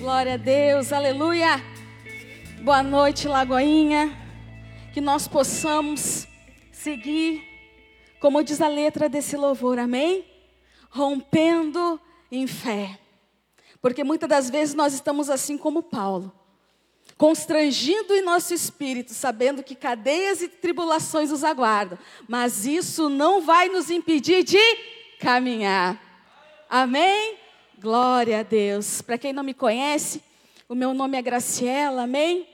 Glória a Deus, aleluia. Boa noite, Lagoinha. Que nós possamos seguir, como diz a letra desse louvor, amém? Rompendo em fé. Porque muitas das vezes nós estamos assim como Paulo, constrangindo em nosso espírito, sabendo que cadeias e tribulações nos aguardam, mas isso não vai nos impedir de caminhar. Amém? Glória a Deus. Para quem não me conhece, o meu nome é Graciela, amém?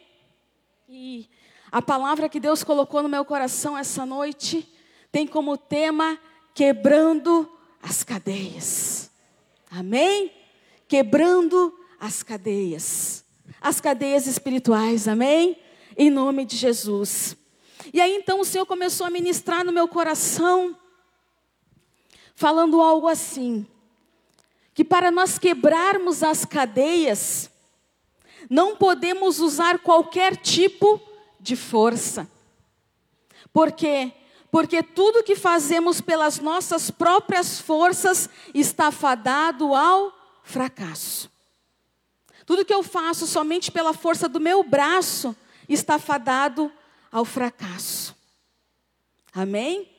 E a palavra que Deus colocou no meu coração essa noite tem como tema quebrando as cadeias. Amém? Quebrando as cadeias. As cadeias espirituais, amém? Em nome de Jesus. E aí então o Senhor começou a ministrar no meu coração, falando algo assim: que para nós quebrarmos as cadeias, não podemos usar qualquer tipo de força. Por quê? Porque tudo que fazemos pelas nossas próprias forças está fadado ao fracasso. Tudo que eu faço somente pela força do meu braço está fadado ao fracasso. Amém?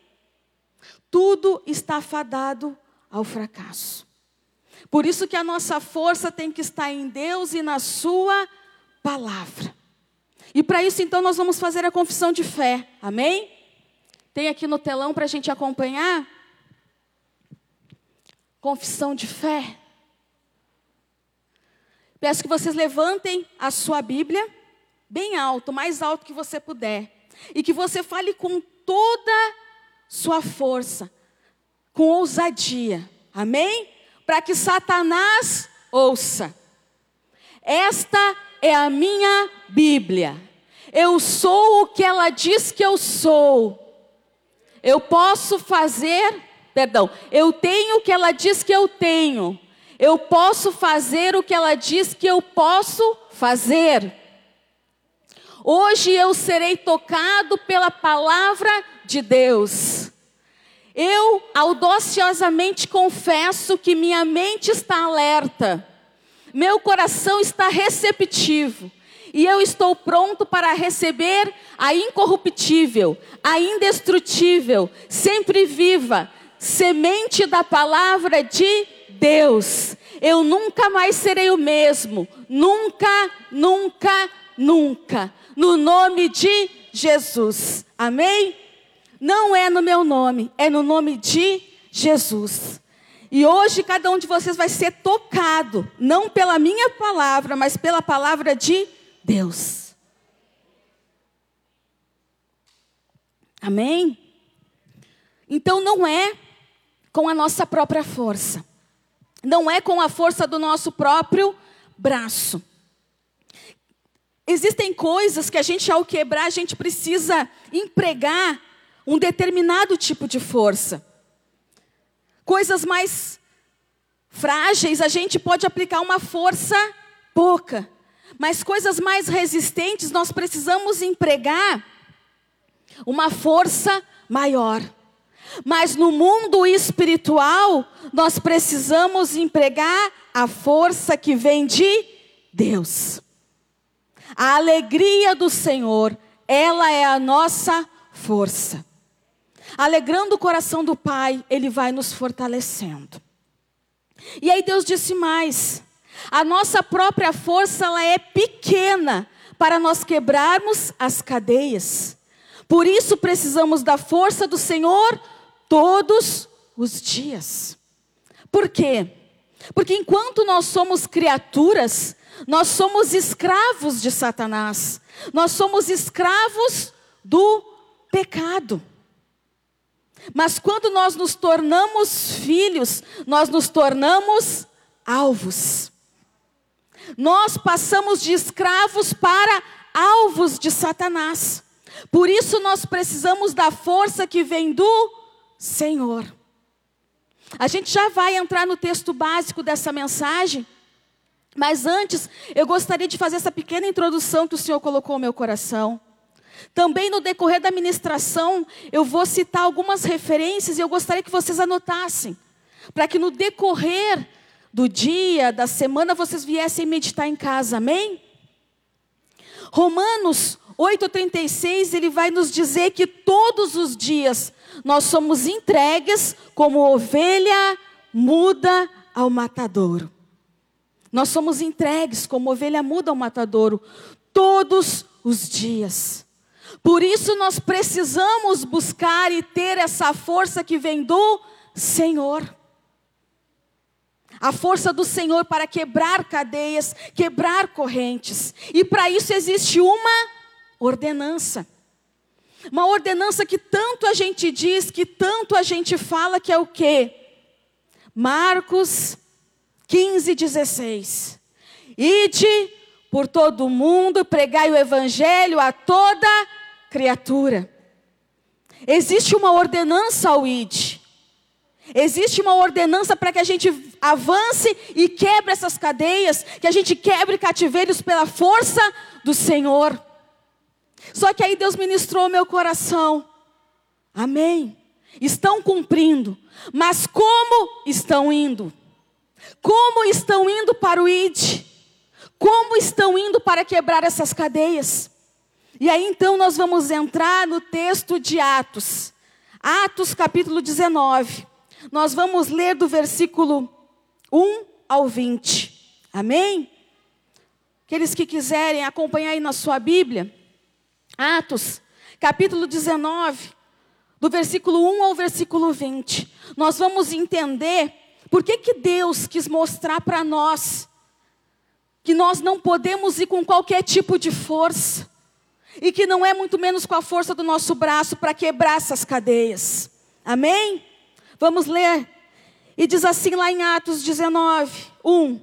Tudo está fadado ao fracasso. Por isso que a nossa força tem que estar em Deus e na Sua palavra. E para isso, então, nós vamos fazer a confissão de fé. Amém? Tem aqui no telão para a gente acompanhar. Confissão de fé. Peço que vocês levantem a sua Bíblia bem alto, mais alto que você puder. E que você fale com toda sua força, com ousadia. Amém? Para que Satanás ouça. Esta é a minha Bíblia. Eu sou o que ela diz que eu sou. Eu posso fazer, perdão, eu tenho o que ela diz que eu tenho. Eu posso fazer o que ela diz que eu posso fazer. Hoje eu serei tocado pela palavra de Deus. Eu audaciosamente confesso que minha mente está alerta, meu coração está receptivo, e eu estou pronto para receber a incorruptível, a indestrutível, sempre viva, semente da palavra de Deus. Eu nunca mais serei o mesmo, nunca, nunca, nunca, no nome de Jesus. Amém? Não é no meu nome, é no nome de Jesus. E hoje cada um de vocês vai ser tocado, não pela minha palavra, mas pela palavra de Deus. Amém? Então não é com a nossa própria força, não é com a força do nosso próprio braço. Existem coisas que a gente, ao quebrar, a gente precisa empregar um determinado tipo de força. Coisas mais frágeis, a gente pode aplicar uma força pouca. Mas coisas mais resistentes, nós precisamos empregar uma força maior. Mas no mundo espiritual, nós precisamos empregar a força que vem de Deus. A alegria do Senhor, ela é a nossa força alegrando o coração do Pai, Ele vai nos fortalecendo. E aí Deus disse mais: a nossa própria força ela é pequena para nós quebrarmos as cadeias. Por isso precisamos da força do Senhor todos os dias. Por quê? Porque enquanto nós somos criaturas, nós somos escravos de Satanás. Nós somos escravos do pecado. Mas quando nós nos tornamos filhos, nós nos tornamos alvos. Nós passamos de escravos para alvos de Satanás. Por isso nós precisamos da força que vem do Senhor. A gente já vai entrar no texto básico dessa mensagem, mas antes eu gostaria de fazer essa pequena introdução que o Senhor colocou no meu coração. Também no decorrer da ministração, eu vou citar algumas referências e eu gostaria que vocês anotassem, para que no decorrer do dia, da semana, vocês viessem meditar em casa, amém? Romanos 8,36, ele vai nos dizer que todos os dias nós somos entregues como ovelha muda ao matadouro. Nós somos entregues como ovelha muda ao matadouro todos os dias. Por isso nós precisamos buscar e ter essa força que vem do Senhor. A força do Senhor para quebrar cadeias, quebrar correntes. E para isso existe uma ordenança. Uma ordenança que tanto a gente diz, que tanto a gente fala, que é o quê? Marcos 15, 16. Ide por todo o mundo, pregai o evangelho a toda criatura. Existe uma ordenança ao id. Existe uma ordenança para que a gente avance e quebre essas cadeias, que a gente quebre cativeiros pela força do Senhor. Só que aí Deus ministrou meu coração. Amém. Estão cumprindo, mas como estão indo? Como estão indo para o ID? Como estão indo para quebrar essas cadeias? E aí então nós vamos entrar no texto de Atos. Atos capítulo 19. Nós vamos ler do versículo 1 ao 20. Amém? Aqueles que quiserem acompanhar aí na sua Bíblia, Atos, capítulo 19, do versículo 1 ao versículo 20. Nós vamos entender por que, que Deus quis mostrar para nós que nós não podemos ir com qualquer tipo de força, e que não é muito menos com a força do nosso braço para quebrar essas cadeias. Amém? Vamos ler. E diz assim lá em Atos 19, 1.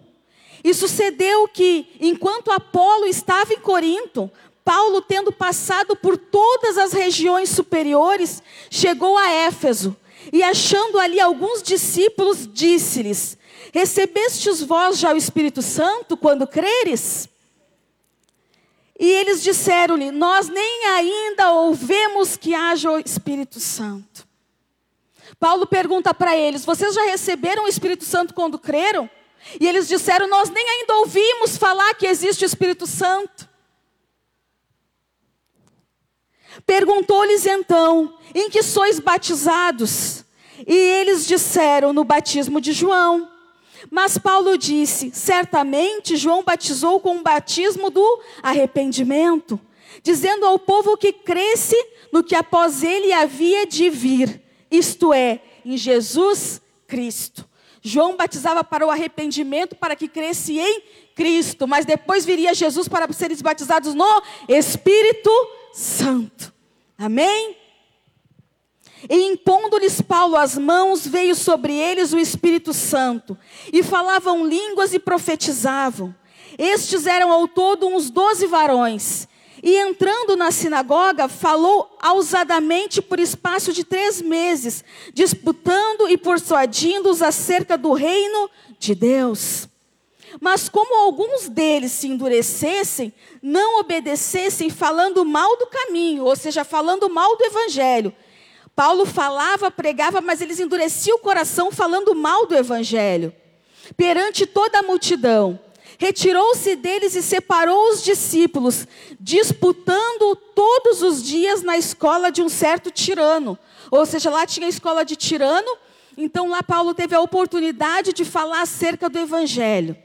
E sucedeu que, enquanto Apolo estava em Corinto, Paulo, tendo passado por todas as regiões superiores, chegou a Éfeso e, achando ali alguns discípulos, disse-lhes: Recebestes vós já o Espírito Santo quando creres? E eles disseram-lhe: Nós nem ainda ouvemos que haja o Espírito Santo. Paulo pergunta para eles: Vocês já receberam o Espírito Santo quando creram? E eles disseram: Nós nem ainda ouvimos falar que existe o Espírito Santo. Perguntou-lhes então: Em que sois batizados? E eles disseram: No batismo de João. Mas Paulo disse: Certamente João batizou com o batismo do arrependimento, dizendo ao povo que cresce no que após ele havia de vir, isto é, em Jesus Cristo. João batizava para o arrependimento, para que cresce em Cristo, mas depois viria Jesus para serem batizados no Espírito Santo. Amém? E impondo-lhes Paulo as mãos, veio sobre eles o Espírito Santo, e falavam línguas e profetizavam. Estes eram ao todo uns doze varões. E entrando na sinagoga, falou ousadamente por espaço de três meses, disputando e persuadindo-os acerca do reino de Deus. Mas como alguns deles se endurecessem, não obedecessem, falando mal do caminho, ou seja, falando mal do evangelho. Paulo falava, pregava, mas eles endureciam o coração falando mal do evangelho. Perante toda a multidão, retirou-se deles e separou os discípulos, disputando todos os dias na escola de um certo tirano. Ou seja, lá tinha a escola de tirano, então lá Paulo teve a oportunidade de falar acerca do evangelho.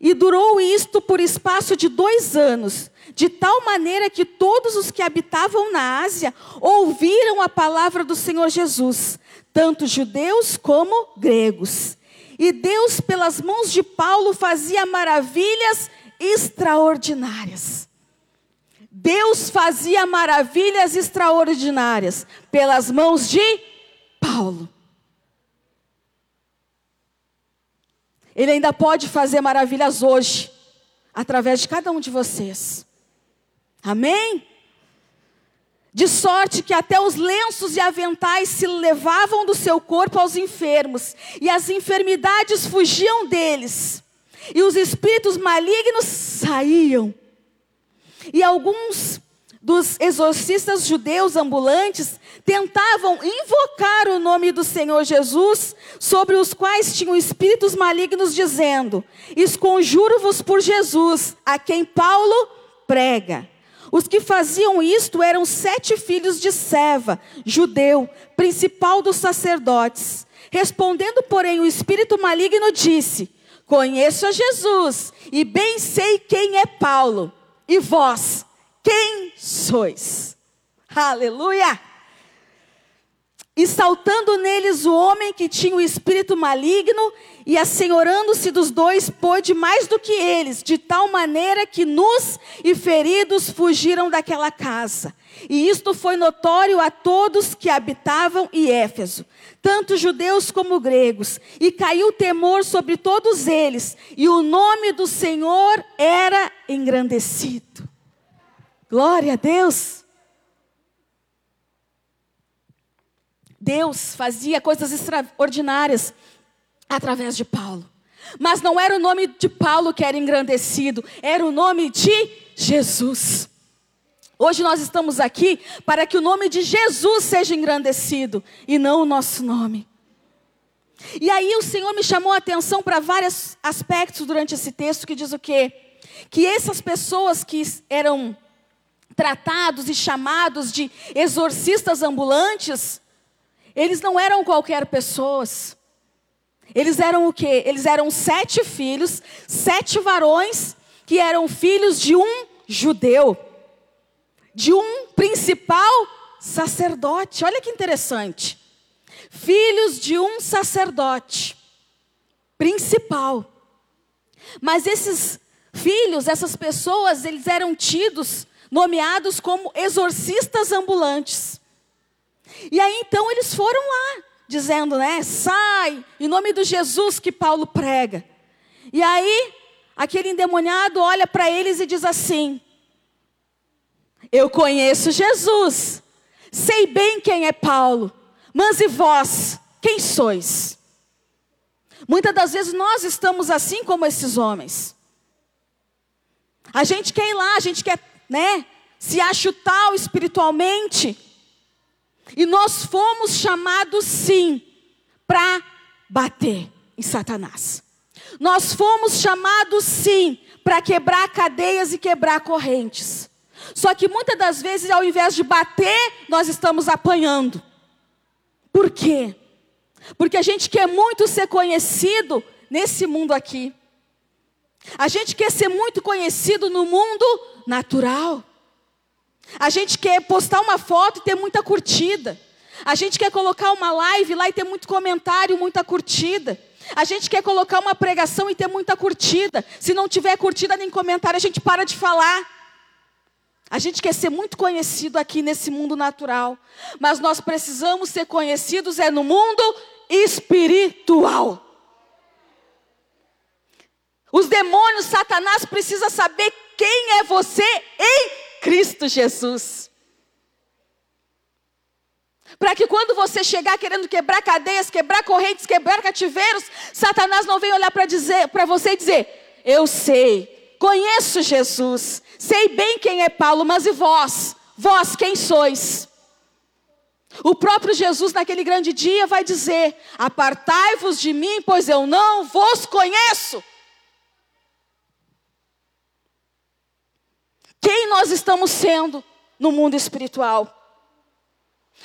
E durou isto por espaço de dois anos, de tal maneira que todos os que habitavam na Ásia ouviram a palavra do Senhor Jesus, tanto judeus como gregos. E Deus, pelas mãos de Paulo, fazia maravilhas extraordinárias. Deus fazia maravilhas extraordinárias pelas mãos de Paulo. Ele ainda pode fazer maravilhas hoje, através de cada um de vocês. Amém? De sorte que até os lenços e aventais se levavam do seu corpo aos enfermos, e as enfermidades fugiam deles, e os espíritos malignos saíam. E alguns dos exorcistas judeus ambulantes tentavam invocar o nome do Senhor Jesus, sobre os quais tinham espíritos malignos, dizendo: Esconjuro-vos por Jesus, a quem Paulo prega. Os que faziam isto eram sete filhos de Seva, judeu, principal dos sacerdotes. Respondendo, porém, o espírito maligno disse: Conheço a Jesus e bem sei quem é Paulo. E vós, quem sois? Aleluia! E saltando neles o homem que tinha o espírito maligno, e assenhorando-se dos dois, pôde mais do que eles, de tal maneira que nus e feridos fugiram daquela casa. E isto foi notório a todos que habitavam em Éfeso, tanto judeus como gregos, e caiu temor sobre todos eles, e o nome do Senhor era engrandecido. Glória a Deus. Deus fazia coisas extraordinárias através de Paulo. Mas não era o nome de Paulo que era engrandecido, era o nome de Jesus. Hoje nós estamos aqui para que o nome de Jesus seja engrandecido e não o nosso nome. E aí o Senhor me chamou a atenção para vários aspectos durante esse texto que diz o quê? Que essas pessoas que eram tratados e chamados de exorcistas ambulantes, eles não eram qualquer pessoas. Eles eram o quê? Eles eram sete filhos, sete varões, que eram filhos de um judeu, de um principal sacerdote. Olha que interessante. Filhos de um sacerdote principal. Mas esses filhos, essas pessoas, eles eram tidos nomeados como exorcistas ambulantes. E aí então eles foram lá, dizendo, né, sai, em nome do Jesus que Paulo prega. E aí, aquele endemoniado olha para eles e diz assim: Eu conheço Jesus, sei bem quem é Paulo, mas e vós, quem sois? Muitas das vezes nós estamos assim como esses homens. A gente quer ir lá, a gente quer né? Se acha tal espiritualmente. E nós fomos chamados sim para bater em Satanás. Nós fomos chamados sim para quebrar cadeias e quebrar correntes. Só que muitas das vezes, ao invés de bater, nós estamos apanhando. Por quê? Porque a gente quer muito ser conhecido nesse mundo aqui. A gente quer ser muito conhecido no mundo natural. A gente quer postar uma foto e ter muita curtida. A gente quer colocar uma live lá e ter muito comentário, muita curtida. A gente quer colocar uma pregação e ter muita curtida. Se não tiver curtida nem comentário, a gente para de falar. A gente quer ser muito conhecido aqui nesse mundo natural, mas nós precisamos ser conhecidos é no mundo espiritual. Os demônios, Satanás precisa saber quem é você em Cristo Jesus. Para que quando você chegar querendo quebrar cadeias, quebrar correntes, quebrar cativeiros, Satanás não venha olhar para dizer para você e dizer: "Eu sei, conheço Jesus, sei bem quem é Paulo, mas e vós? Vós quem sois?" O próprio Jesus naquele grande dia vai dizer: "Apartai-vos de mim, pois eu não vos conheço." Quem nós estamos sendo no mundo espiritual.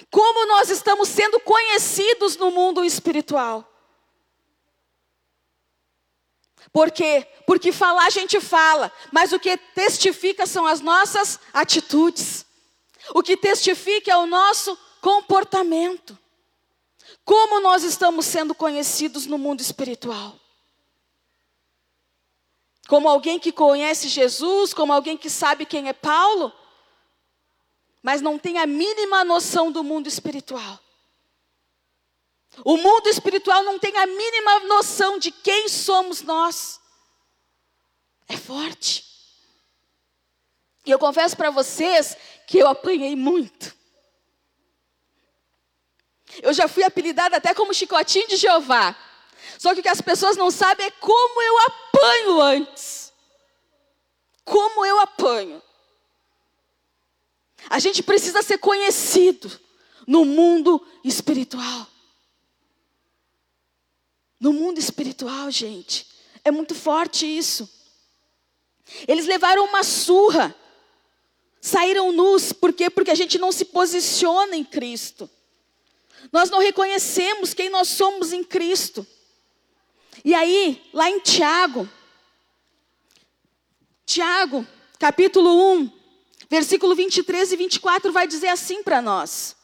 Como nós estamos sendo conhecidos no mundo espiritual. Por quê? Porque falar a gente fala, mas o que testifica são as nossas atitudes. O que testifica é o nosso comportamento. Como nós estamos sendo conhecidos no mundo espiritual como alguém que conhece Jesus, como alguém que sabe quem é Paulo, mas não tem a mínima noção do mundo espiritual. O mundo espiritual não tem a mínima noção de quem somos nós. É forte. E eu confesso para vocês que eu apanhei muito. Eu já fui apelidada até como chicotinho de Jeová. Só que o que as pessoas não sabem é como eu apanho antes. Como eu apanho. A gente precisa ser conhecido no mundo espiritual. No mundo espiritual, gente. É muito forte isso. Eles levaram uma surra. Saíram nus, por quê? Porque a gente não se posiciona em Cristo. Nós não reconhecemos quem nós somos em Cristo. E aí, lá em Tiago, Tiago, capítulo 1, versículo 23 e 24, vai dizer assim para nós: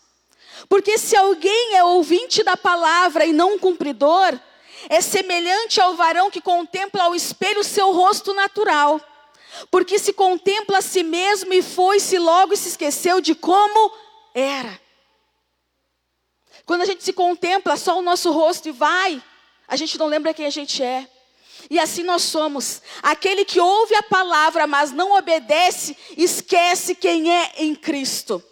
Porque se alguém é ouvinte da palavra e não cumpridor, é semelhante ao varão que contempla ao espelho seu rosto natural. Porque se contempla a si mesmo e foi-se logo e se esqueceu de como era. Quando a gente se contempla só o nosso rosto e vai, a gente não lembra quem a gente é. E assim nós somos. Aquele que ouve a palavra, mas não obedece, esquece quem é em Cristo.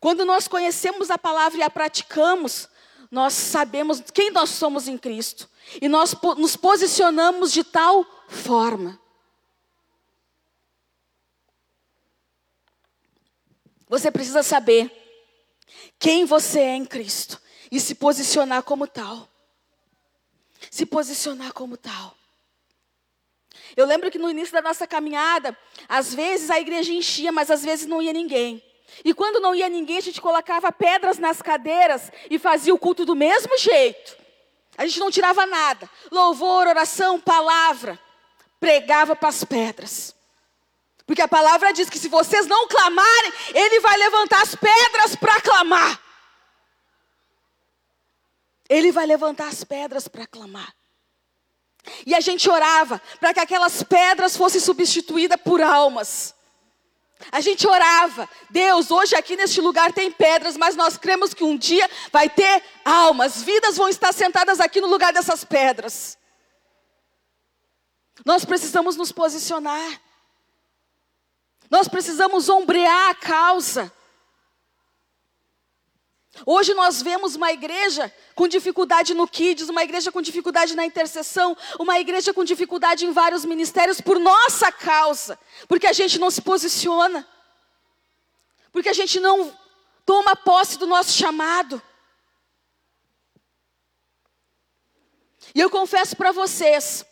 Quando nós conhecemos a palavra e a praticamos, nós sabemos quem nós somos em Cristo. E nós nos posicionamos de tal forma. Você precisa saber quem você é em Cristo e se posicionar como tal. Se posicionar como tal. Eu lembro que no início da nossa caminhada, às vezes a igreja enchia, mas às vezes não ia ninguém. E quando não ia ninguém, a gente colocava pedras nas cadeiras e fazia o culto do mesmo jeito. A gente não tirava nada. Louvor, oração, palavra. Pregava para as pedras. Porque a palavra diz que se vocês não clamarem, Ele vai levantar as pedras para clamar. Ele vai levantar as pedras para clamar. E a gente orava para que aquelas pedras fossem substituídas por almas. A gente orava, Deus, hoje aqui neste lugar tem pedras, mas nós cremos que um dia vai ter almas, vidas vão estar sentadas aqui no lugar dessas pedras. Nós precisamos nos posicionar. Nós precisamos ombrear a causa. Hoje nós vemos uma igreja com dificuldade no Kids, uma igreja com dificuldade na intercessão, uma igreja com dificuldade em vários ministérios por nossa causa, porque a gente não se posiciona, porque a gente não toma posse do nosso chamado. E eu confesso para vocês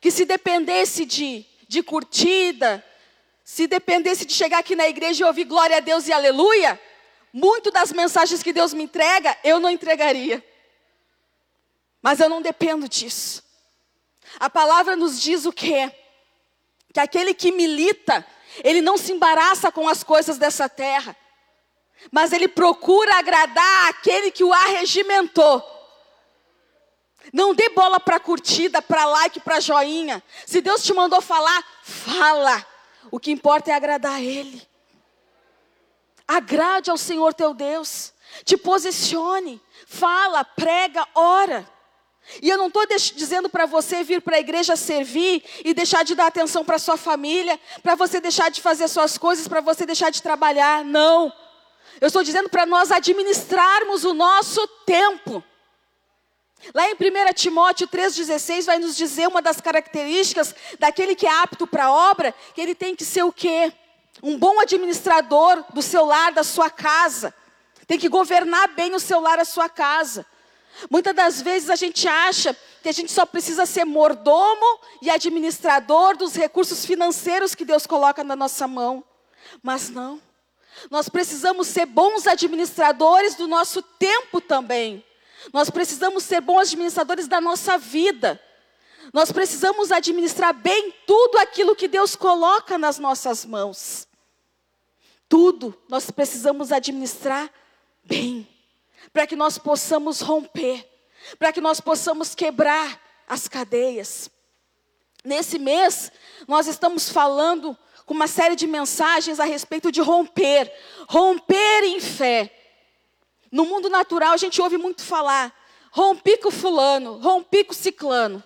que se dependesse de, de curtida, se dependesse de chegar aqui na igreja e ouvir glória a Deus e aleluia, muito das mensagens que Deus me entrega, eu não entregaria. Mas eu não dependo disso. A palavra nos diz o quê? Que aquele que milita, ele não se embaraça com as coisas dessa terra, mas ele procura agradar aquele que o arregimentou. Não dê bola para curtida, para like, para joinha. Se Deus te mandou falar, fala. O que importa é agradar a Ele. Agrade ao Senhor teu Deus. Te posicione. Fala, prega, ora. E eu não estou dizendo para você vir para a igreja servir e deixar de dar atenção para sua família, para você deixar de fazer suas coisas, para você deixar de trabalhar. Não. Eu estou dizendo para nós administrarmos o nosso tempo. Lá em 1 Timóteo 3,16 vai nos dizer uma das características daquele que é apto para a obra, que ele tem que ser o quê? Um bom administrador do seu lar, da sua casa. Tem que governar bem o seu lar, a sua casa. Muitas das vezes a gente acha que a gente só precisa ser mordomo e administrador dos recursos financeiros que Deus coloca na nossa mão. Mas não. Nós precisamos ser bons administradores do nosso tempo também. Nós precisamos ser bons administradores da nossa vida. Nós precisamos administrar bem tudo aquilo que Deus coloca nas nossas mãos. Tudo nós precisamos administrar bem, para que nós possamos romper, para que nós possamos quebrar as cadeias. Nesse mês, nós estamos falando com uma série de mensagens a respeito de romper, romper em fé. No mundo natural, a gente ouve muito falar: rompi com fulano, rompi com ciclano.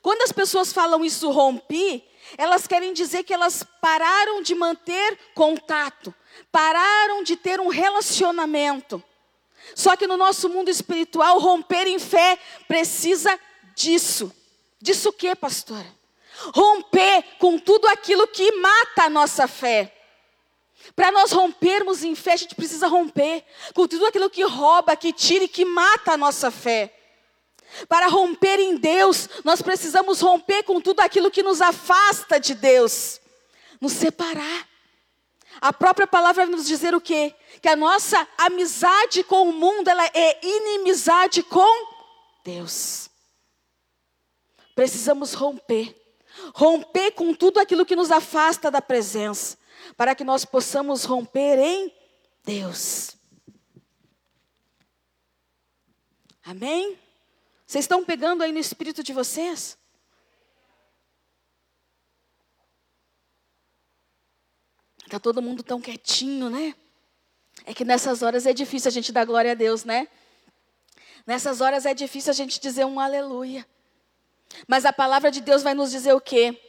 Quando as pessoas falam isso, rompi, elas querem dizer que elas pararam de manter contato, pararam de ter um relacionamento. Só que no nosso mundo espiritual, romper em fé precisa disso. Disso o que, pastora? Romper com tudo aquilo que mata a nossa fé. Para nós rompermos em fé, a gente precisa romper com tudo aquilo que rouba, que tira e que mata a nossa fé. Para romper em Deus, nós precisamos romper com tudo aquilo que nos afasta de Deus, nos separar. A própria palavra vai nos dizer o quê? Que a nossa amizade com o mundo ela é inimizade com Deus. Precisamos romper. Romper com tudo aquilo que nos afasta da presença, para que nós possamos romper em Deus. Amém? Vocês estão pegando aí no espírito de vocês? Está todo mundo tão quietinho, né? É que nessas horas é difícil a gente dar glória a Deus, né? Nessas horas é difícil a gente dizer um aleluia. Mas a palavra de Deus vai nos dizer o quê?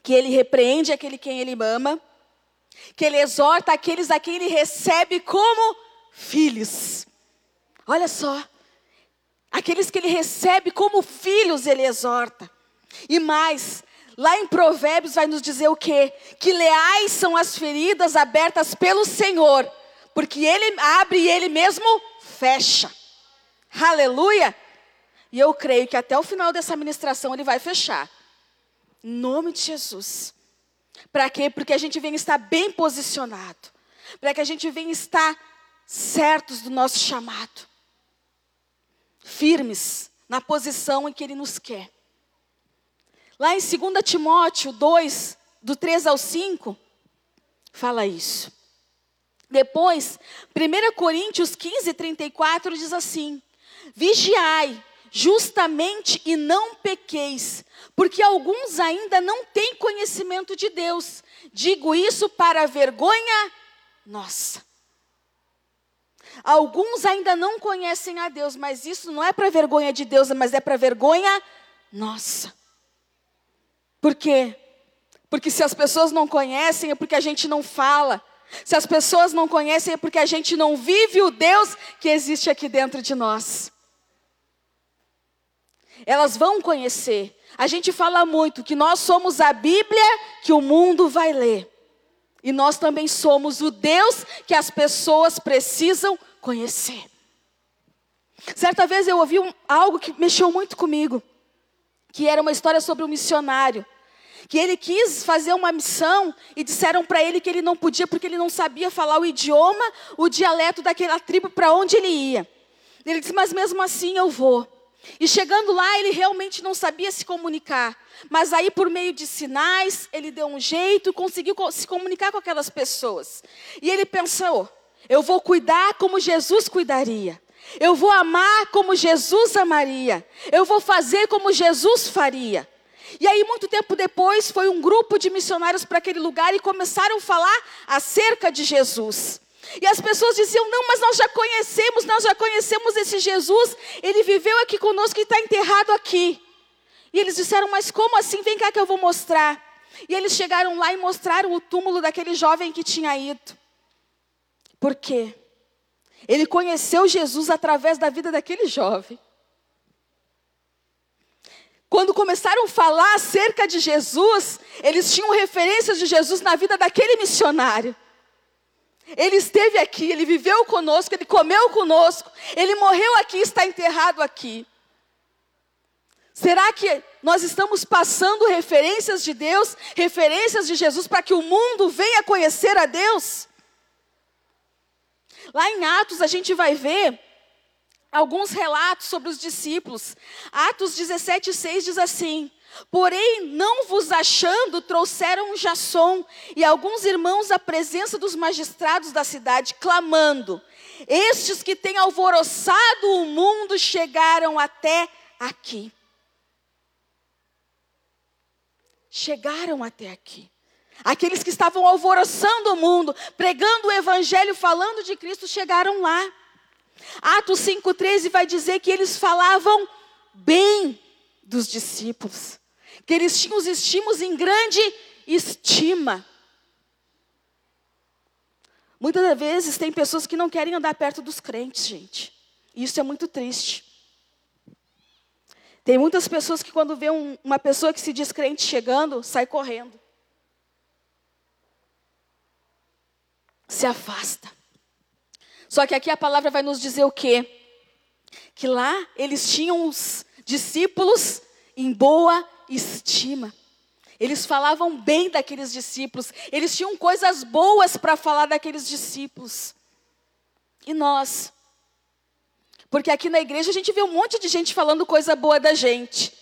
Que ele repreende aquele quem ele ama, que ele exorta aqueles a quem ele recebe como filhos. Olha só, aqueles que ele recebe como filhos, ele exorta. E mais, Lá em Provérbios vai nos dizer o quê? Que leais são as feridas abertas pelo Senhor, porque Ele abre e Ele mesmo fecha. Aleluia! E eu creio que até o final dessa ministração Ele vai fechar. Em nome de Jesus. Para quê? Porque a gente vem estar bem posicionado. Para que a gente venha estar certos do nosso chamado. Firmes na posição em que Ele nos quer. Lá em 2 Timóteo 2, do 3 ao 5, fala isso. Depois, 1 Coríntios 15, 34 diz assim: Vigiai justamente e não pequeis, porque alguns ainda não têm conhecimento de Deus. Digo isso para vergonha nossa. Alguns ainda não conhecem a Deus, mas isso não é para vergonha de Deus, mas é para vergonha nossa. Por quê? Porque se as pessoas não conhecem, é porque a gente não fala. Se as pessoas não conhecem, é porque a gente não vive o Deus que existe aqui dentro de nós. Elas vão conhecer. A gente fala muito que nós somos a Bíblia que o mundo vai ler. E nós também somos o Deus que as pessoas precisam conhecer. Certa vez eu ouvi um, algo que mexeu muito comigo, que era uma história sobre um missionário que ele quis fazer uma missão e disseram para ele que ele não podia porque ele não sabia falar o idioma, o dialeto daquela tribo para onde ele ia. Ele disse: Mas mesmo assim eu vou. E chegando lá, ele realmente não sabia se comunicar. Mas aí, por meio de sinais, ele deu um jeito e conseguiu se comunicar com aquelas pessoas. E ele pensou: eu vou cuidar como Jesus cuidaria. Eu vou amar como Jesus amaria. Eu vou fazer como Jesus faria. E aí, muito tempo depois, foi um grupo de missionários para aquele lugar e começaram a falar acerca de Jesus. E as pessoas diziam: Não, mas nós já conhecemos, nós já conhecemos esse Jesus, ele viveu aqui conosco e está enterrado aqui. E eles disseram: Mas como assim? Vem cá que eu vou mostrar. E eles chegaram lá e mostraram o túmulo daquele jovem que tinha ido. Por quê? Ele conheceu Jesus através da vida daquele jovem. Quando começaram a falar acerca de Jesus, eles tinham referências de Jesus na vida daquele missionário. Ele esteve aqui, ele viveu conosco, ele comeu conosco, ele morreu aqui, está enterrado aqui. Será que nós estamos passando referências de Deus, referências de Jesus, para que o mundo venha conhecer a Deus? Lá em Atos a gente vai ver alguns relatos sobre os discípulos. Atos 17, 6 diz assim: Porém, não vos achando, trouxeram Jasson e alguns irmãos à presença dos magistrados da cidade, clamando: Estes que têm alvoroçado o mundo chegaram até aqui. Chegaram até aqui. Aqueles que estavam alvoroçando o mundo, pregando o evangelho, falando de Cristo, chegaram lá. Atos 5,13 vai dizer que eles falavam bem dos discípulos, que eles tinham os estimos em grande estima. Muitas vezes tem pessoas que não querem andar perto dos crentes, gente. Isso é muito triste. Tem muitas pessoas que, quando vê um, uma pessoa que se diz crente chegando, sai correndo. se afasta. Só que aqui a palavra vai nos dizer o quê? Que lá eles tinham os discípulos em boa estima. Eles falavam bem daqueles discípulos, eles tinham coisas boas para falar daqueles discípulos. E nós? Porque aqui na igreja a gente vê um monte de gente falando coisa boa da gente.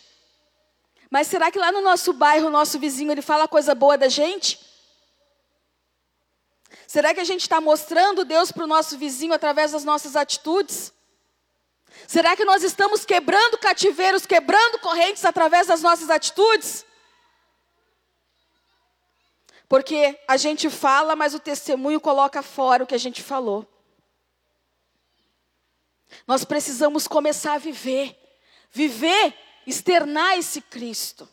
Mas será que lá no nosso bairro, o nosso vizinho, ele fala coisa boa da gente? Será que a gente está mostrando Deus para o nosso vizinho através das nossas atitudes? Será que nós estamos quebrando cativeiros, quebrando correntes através das nossas atitudes? Porque a gente fala, mas o testemunho coloca fora o que a gente falou. Nós precisamos começar a viver, viver, externar esse Cristo.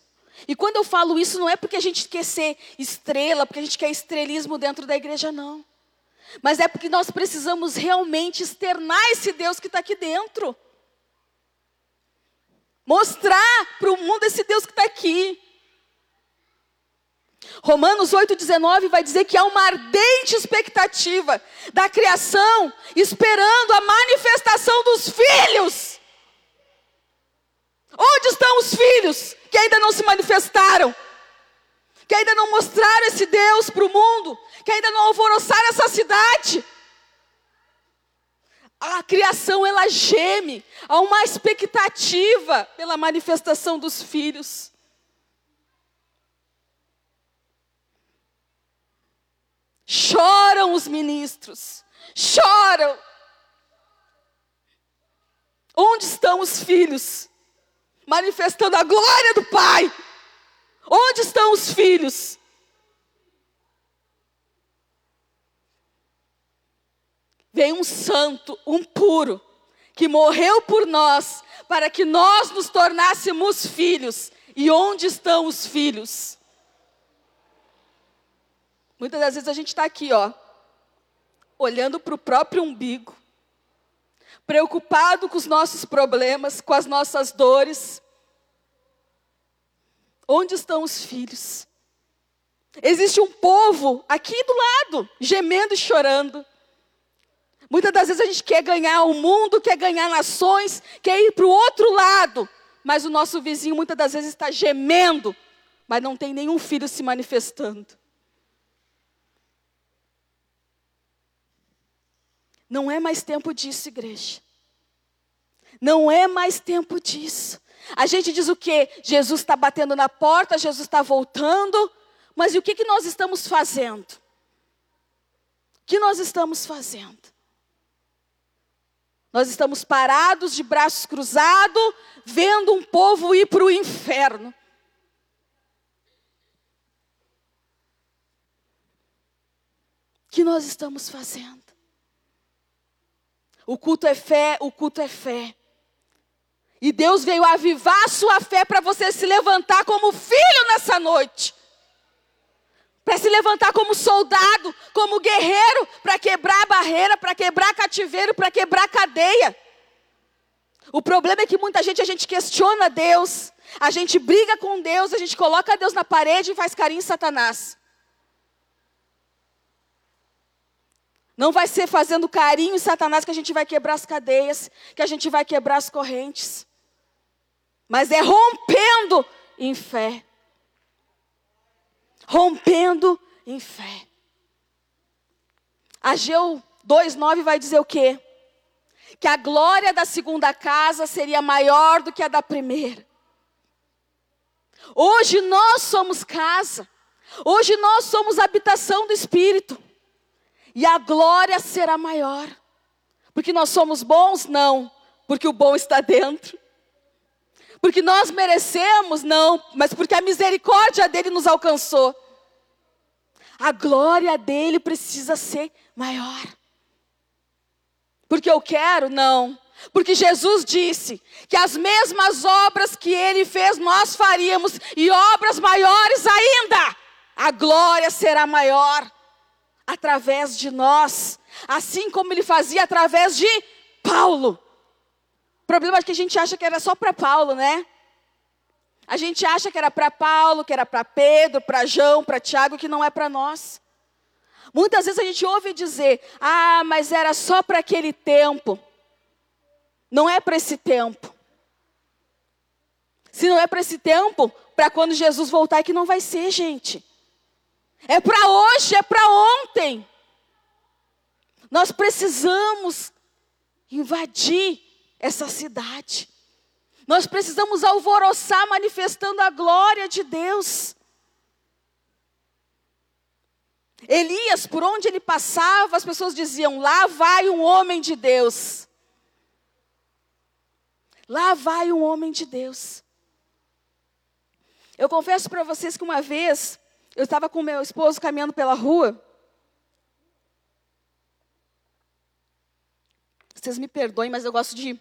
E quando eu falo isso, não é porque a gente quer ser estrela, porque a gente quer estrelismo dentro da igreja, não. Mas é porque nós precisamos realmente externar esse Deus que está aqui dentro. Mostrar para o mundo esse Deus que está aqui. Romanos 8,19 vai dizer que há uma ardente expectativa da criação, esperando a manifestação dos filhos. Onde estão os filhos que ainda não se manifestaram? Que ainda não mostraram esse Deus para o mundo? Que ainda não alvoroçaram essa cidade? A criação ela geme, há uma expectativa pela manifestação dos filhos. Choram os ministros, choram. Onde estão os filhos? Manifestando a glória do Pai. Onde estão os filhos? Vem um santo, um puro, que morreu por nós, para que nós nos tornássemos filhos. E onde estão os filhos? Muitas das vezes a gente está aqui, ó, olhando para o próprio umbigo, preocupado com os nossos problemas, com as nossas dores. Onde estão os filhos? Existe um povo aqui do lado, gemendo e chorando. Muitas das vezes a gente quer ganhar o mundo, quer ganhar nações, quer ir para o outro lado, mas o nosso vizinho muitas das vezes está gemendo, mas não tem nenhum filho se manifestando. Não é mais tempo disso, igreja. Não é mais tempo disso. A gente diz o quê? Jesus está batendo na porta, Jesus está voltando. Mas e o que, que nós estamos fazendo? O que nós estamos fazendo? Nós estamos parados de braços cruzados, vendo um povo ir para o inferno. O que nós estamos fazendo? O culto é fé, o culto é fé. E Deus veio avivar a sua fé para você se levantar como filho nessa noite. Para se levantar como soldado, como guerreiro, para quebrar barreira, para quebrar cativeiro, para quebrar cadeia. O problema é que muita gente a gente questiona Deus, a gente briga com Deus, a gente coloca Deus na parede e faz carinho em Satanás. Não vai ser fazendo carinho em Satanás que a gente vai quebrar as cadeias, que a gente vai quebrar as correntes. Mas é rompendo em fé. Rompendo em fé. Ageu 2,9 vai dizer o quê? Que a glória da segunda casa seria maior do que a da primeira. Hoje nós somos casa. Hoje nós somos habitação do Espírito e a glória será maior. Porque nós somos bons? Não, porque o bom está dentro. Porque nós merecemos? Não, mas porque a misericórdia dele nos alcançou. A glória dele precisa ser maior. Porque eu quero? Não. Porque Jesus disse que as mesmas obras que ele fez nós faríamos e obras maiores ainda. A glória será maior através de nós, assim como ele fazia através de Paulo. O problema é que a gente acha que era só para Paulo, né? A gente acha que era para Paulo, que era para Pedro, para João, para Tiago, que não é para nós. Muitas vezes a gente ouve dizer: ah, mas era só para aquele tempo. Não é para esse tempo. Se não é para esse tempo, para quando Jesus voltar é que não vai ser, gente. É para hoje, é para ontem. Nós precisamos invadir essa cidade. Nós precisamos alvoroçar manifestando a glória de Deus. Elias, por onde ele passava, as pessoas diziam: lá vai um homem de Deus. Lá vai um homem de Deus. Eu confesso para vocês que uma vez eu estava com meu esposo caminhando pela rua. Vocês me perdoem, mas eu gosto de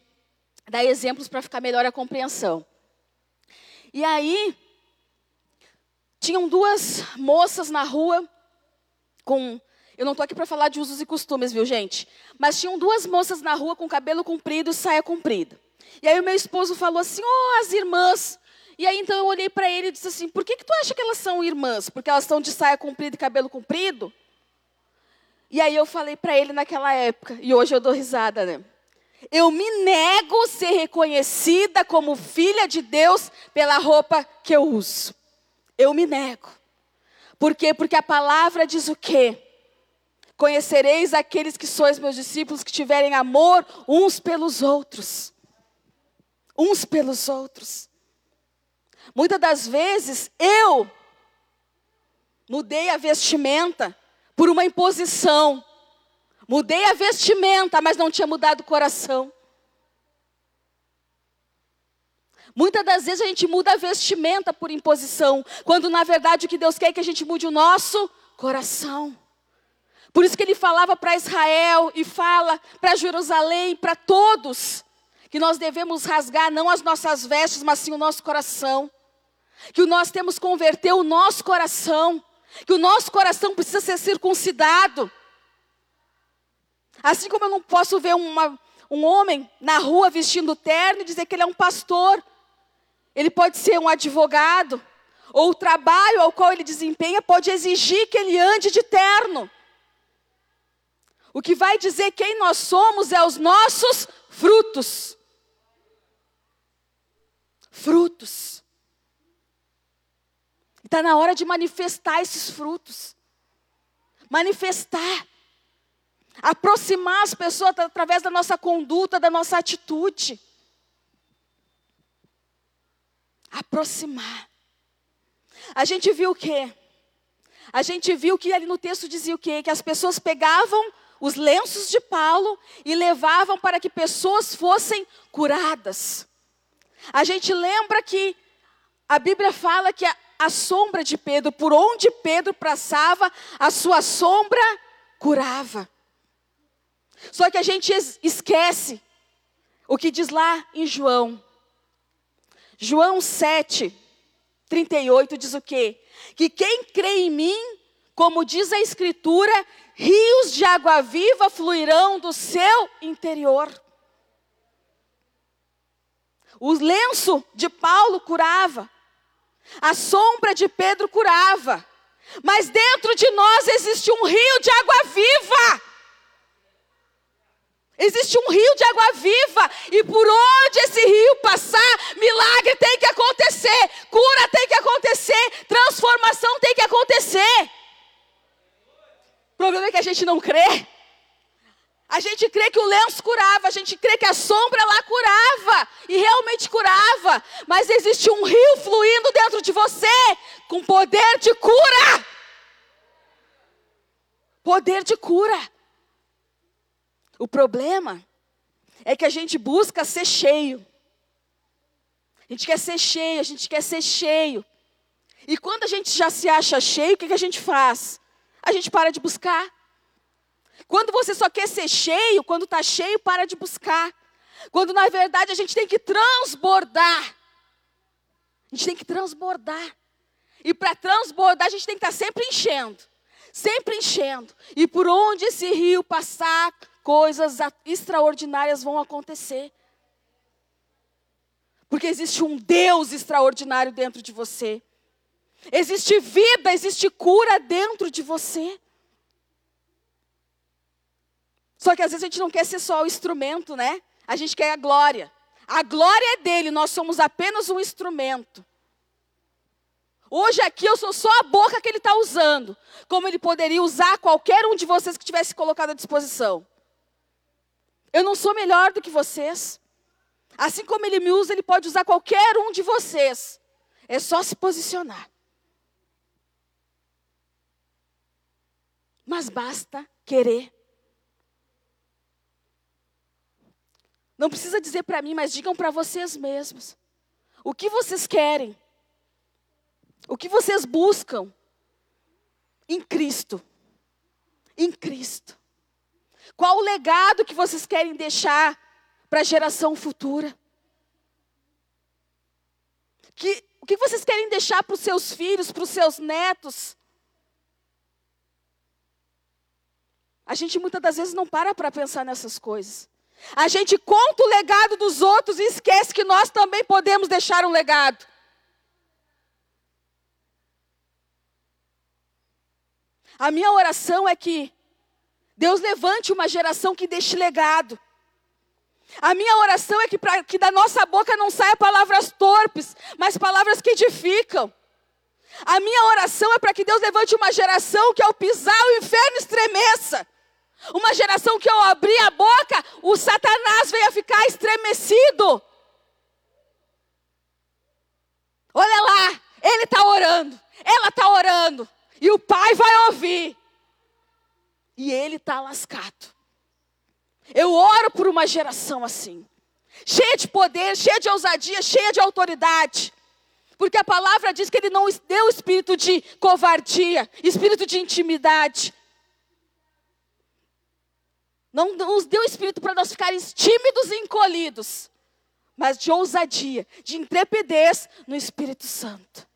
dar exemplos para ficar melhor a compreensão. E aí, tinham duas moças na rua com. Eu não estou aqui para falar de usos e costumes, viu, gente? Mas tinham duas moças na rua com cabelo comprido e saia comprida. E aí o meu esposo falou assim: Oh, as irmãs. E aí então eu olhei para ele e disse assim: Por que, que tu acha que elas são irmãs? Porque elas estão de saia comprida e cabelo comprido? E aí eu falei para ele naquela época, e hoje eu dou risada, né? Eu me nego a ser reconhecida como filha de Deus pela roupa que eu uso. Eu me nego. Por quê? Porque a palavra diz o quê? Conhecereis aqueles que sois meus discípulos que tiverem amor uns pelos outros. Uns pelos outros. Muitas das vezes eu mudei a vestimenta por uma imposição. Mudei a vestimenta, mas não tinha mudado o coração. Muitas das vezes a gente muda a vestimenta por imposição, quando na verdade o que Deus quer é que a gente mude o nosso coração. Por isso que ele falava para Israel e fala para Jerusalém, para todos, que nós devemos rasgar não as nossas vestes, mas sim o nosso coração. Que nós temos que converter o nosso coração, que o nosso coração precisa ser circuncidado. Assim como eu não posso ver uma, um homem na rua vestindo terno e dizer que ele é um pastor, ele pode ser um advogado, ou o trabalho ao qual ele desempenha pode exigir que ele ande de terno. O que vai dizer quem nós somos é os nossos frutos. Frutos. Está na hora de manifestar esses frutos. Manifestar. Aproximar as pessoas através da nossa conduta, da nossa atitude. aproximar. A gente viu o quê? A gente viu que ali no texto dizia o quê? Que as pessoas pegavam os lenços de Paulo e levavam para que pessoas fossem curadas. A gente lembra que a Bíblia fala que a sombra de Pedro, por onde Pedro passava, a sua sombra curava. Só que a gente esquece o que diz lá em João, João 7, 38 diz o quê? Que quem crê em mim, como diz a Escritura, rios de água viva fluirão do seu interior. O lenço de Paulo curava, a sombra de Pedro curava, mas dentro de nós existe um rio de água viva. Existe um rio de água viva, e por onde esse rio passar, milagre tem que acontecer, cura tem que acontecer, transformação tem que acontecer. O problema é que a gente não crê. A gente crê que o lenço curava, a gente crê que a sombra lá curava, e realmente curava, mas existe um rio fluindo dentro de você, com poder de cura. Poder de cura. O problema é que a gente busca ser cheio. A gente quer ser cheio, a gente quer ser cheio. E quando a gente já se acha cheio, o que, que a gente faz? A gente para de buscar. Quando você só quer ser cheio, quando está cheio, para de buscar. Quando na verdade a gente tem que transbordar. A gente tem que transbordar. E para transbordar, a gente tem que estar tá sempre enchendo. Sempre enchendo. E por onde esse rio passar, coisas extraordinárias vão acontecer. Porque existe um Deus extraordinário dentro de você. Existe vida, existe cura dentro de você. Só que às vezes a gente não quer ser só o instrumento, né? A gente quer a glória. A glória é dele, nós somos apenas um instrumento. Hoje aqui eu sou só a boca que ele está usando, como ele poderia usar qualquer um de vocês que tivesse colocado à disposição. Eu não sou melhor do que vocês. Assim como ele me usa, ele pode usar qualquer um de vocês. É só se posicionar. Mas basta querer. Não precisa dizer para mim, mas digam para vocês mesmos. O que vocês querem? O que vocês buscam? Em Cristo. Em Cristo. Qual o legado que vocês querem deixar para a geração futura? Que, o que vocês querem deixar para os seus filhos, para os seus netos? A gente muitas das vezes não para para pensar nessas coisas. A gente conta o legado dos outros e esquece que nós também podemos deixar um legado. A minha oração é que Deus levante uma geração que deixe legado. A minha oração é que, pra, que da nossa boca não saia palavras torpes, mas palavras que edificam. A minha oração é para que Deus levante uma geração que ao pisar o inferno estremeça. Uma geração que ao abrir a boca, o Satanás venha ficar estremecido. Olha lá, ele está orando, ela está orando, e o pai vai ouvir. E ele está lascado. Eu oro por uma geração assim, cheia de poder, cheia de ousadia, cheia de autoridade. Porque a palavra diz que ele não deu espírito de covardia, espírito de intimidade, não nos deu espírito para nós ficarmos tímidos e encolhidos, mas de ousadia, de intrepidez no Espírito Santo.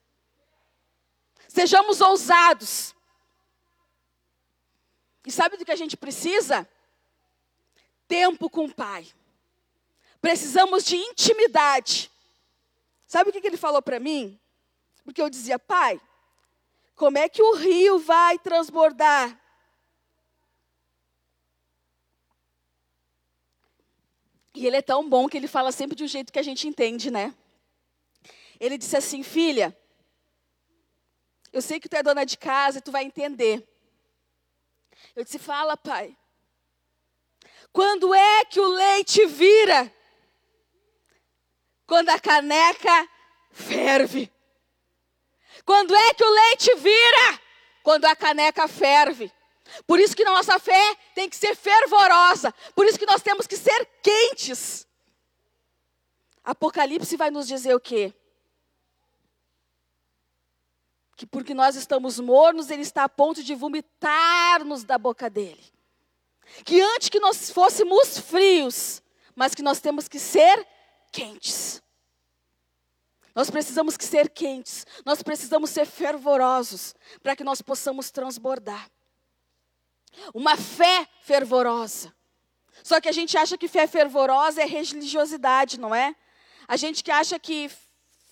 Sejamos ousados. E sabe do que a gente precisa? Tempo com o Pai. Precisamos de intimidade. Sabe o que ele falou para mim? Porque eu dizia, Pai, como é que o rio vai transbordar E ele é tão bom que ele fala sempre de um jeito que a gente entende, né? Ele disse assim: Filha, eu sei que tu é dona de casa e tu vai entender. Eu disse: Fala, pai. Quando é que o leite vira? Quando a caneca ferve. Quando é que o leite vira? Quando a caneca ferve. Por isso que nossa fé tem que ser fervorosa. Por isso que nós temos que ser quentes. Apocalipse vai nos dizer o quê? Que porque nós estamos mornos, ele está a ponto de vomitar-nos da boca dele. Que antes que nós fôssemos frios, mas que nós temos que ser quentes. Nós precisamos que ser quentes, nós precisamos ser fervorosos para que nós possamos transbordar. Uma fé fervorosa. Só que a gente acha que fé fervorosa é religiosidade, não é? A gente que acha que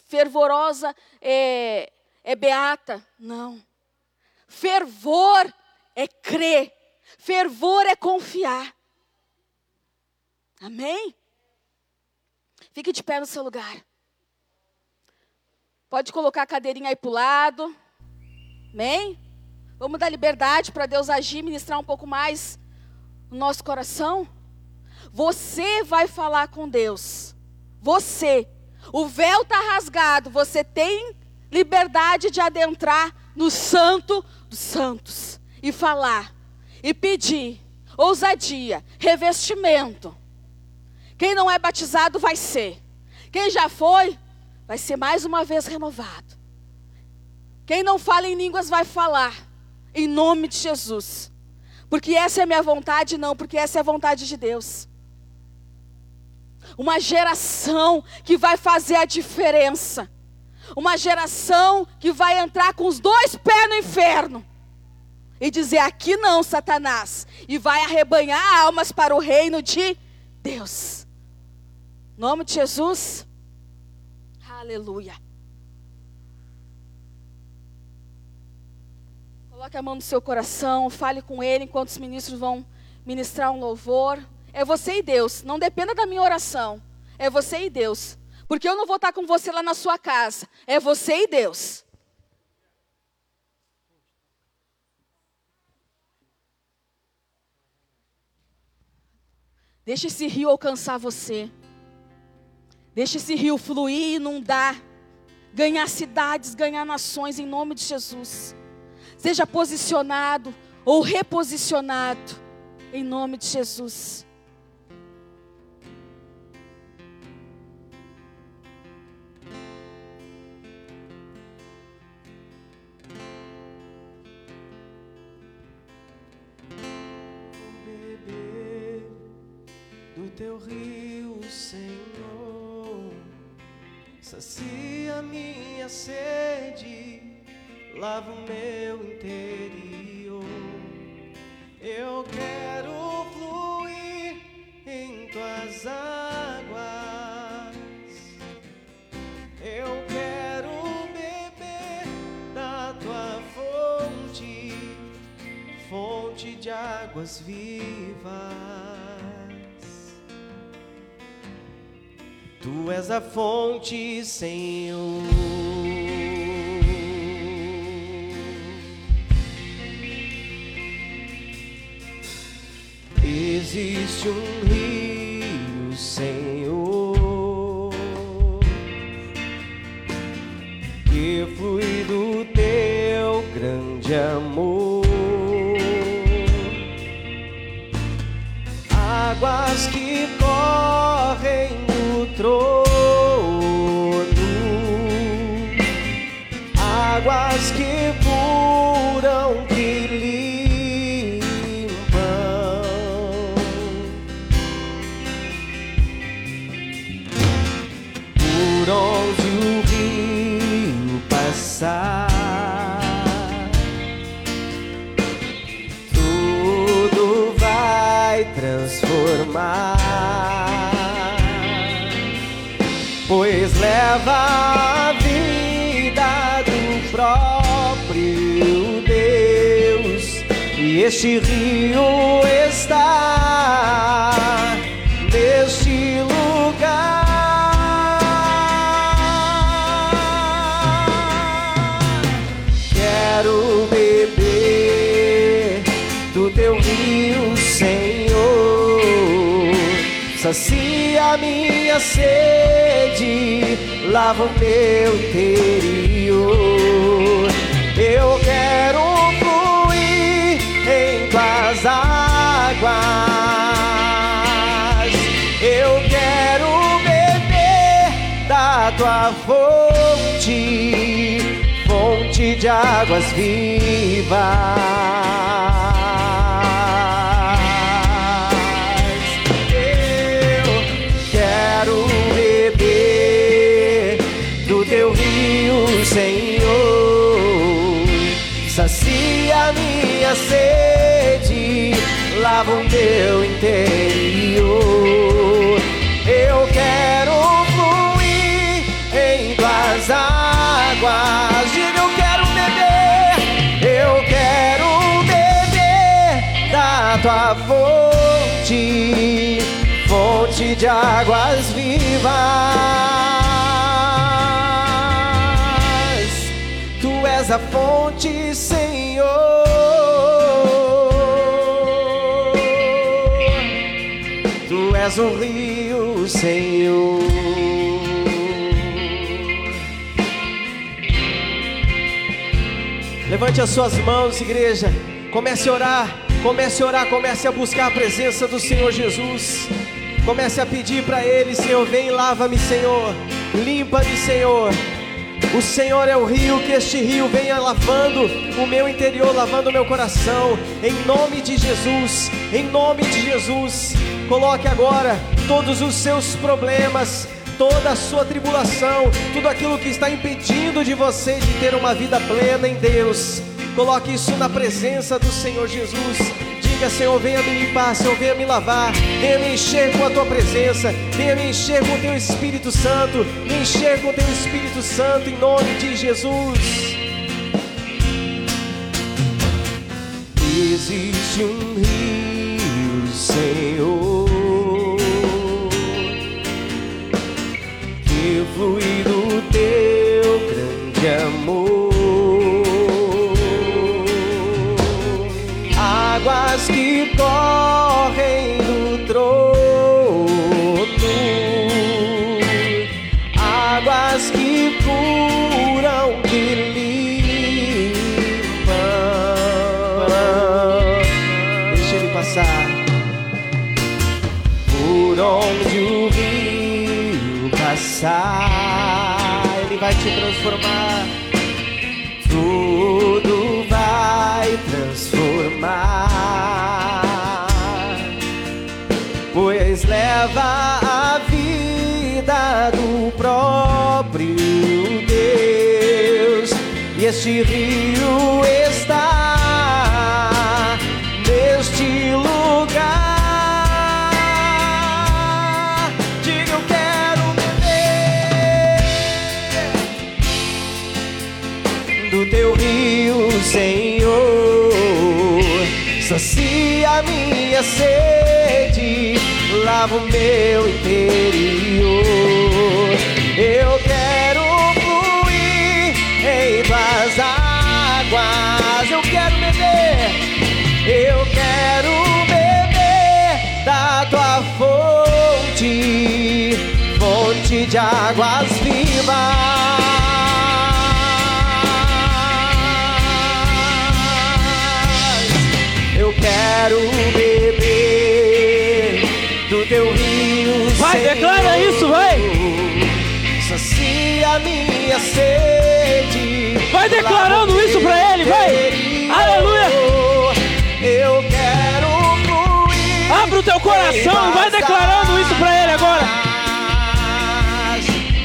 fervorosa é, é beata. Não. Fervor é crer. Fervor é confiar. Amém? Fique de pé no seu lugar. Pode colocar a cadeirinha aí para o lado. Amém? Vamos dar liberdade para Deus agir, ministrar um pouco mais no nosso coração. Você vai falar com Deus. Você. O véu está rasgado. Você tem liberdade de adentrar no Santo dos Santos e falar e pedir ousadia, revestimento. Quem não é batizado vai ser. Quem já foi, vai ser mais uma vez renovado. Quem não fala em línguas vai falar. Em nome de Jesus. Porque essa é a minha vontade, não, porque essa é a vontade de Deus. Uma geração que vai fazer a diferença. Uma geração que vai entrar com os dois pés no inferno. E dizer: aqui não, Satanás. E vai arrebanhar almas para o reino de Deus. Em nome de Jesus. Aleluia. Coloque a mão no seu coração, fale com ele enquanto os ministros vão ministrar um louvor. É você e Deus. Não dependa da minha oração. É você e Deus. Porque eu não vou estar com você lá na sua casa. É você e Deus. Deixa esse rio alcançar você. Deixa esse rio fluir inundar. Ganhar cidades, ganhar nações em nome de Jesus. Seja posicionado ou reposicionado em nome de Jesus. teu rio, Senhor, sacia minha sede, lava o meu interior. Eu quero fluir em tuas águas, eu quero beber da tua fonte, fonte de águas vivas. Tu és a fonte, Senhor. Existe um este rio está neste lugar. Quero beber do teu rio, Senhor, sacia minha sede lava o meu interior. Eu quero tuas águas. Eu quero beber da tua fonte, fonte de águas vivas. Senhor, sacia minha sede, lava o meu interior. Eu quero fluir em tuas águas, diga eu quero beber, eu quero beber da tua fonte, fonte de águas vivas. és a fonte, Senhor. És o rio, Senhor. Levante as suas mãos, igreja. Comece a orar, comece a orar, comece a buscar a presença do Senhor Jesus. Comece a pedir para Ele, Senhor, vem lava-me, Senhor. Limpa-me, Senhor. O Senhor é o rio, que este rio venha lavando o meu interior, lavando o meu coração, em nome de Jesus, em nome de Jesus. Coloque agora todos os seus problemas, toda a sua tribulação, tudo aquilo que está impedindo de você de ter uma vida plena em Deus. Coloque isso na presença do Senhor Jesus diga: Senhor, venha me limpar, Senhor, venha me lavar, venha me encher com a tua presença, venha me encher com o teu Espírito Santo, me encher com o teu Espírito Santo, em nome de Jesus. Existe um rio, Senhor. Que flui do teu grande amor. Águas que correm do trono. Águas que curam, que limpam. Deixa ele passar. Por onde o rio passar, te transformar. Tudo vai transformar, pois leva a vida do próprio Deus, e este rio Sacia minha sede, lava o meu interior. Eu quero fluir em tuas águas. Eu quero beber, eu quero beber da tua fonte, fonte de águas vivas. Vai, declara isso, vai. Sacia minha sede. Vai declarando isso pra ele, vai. Aleluia. Eu quero fluir. Abre o teu coração e vai declarando isso pra ele agora.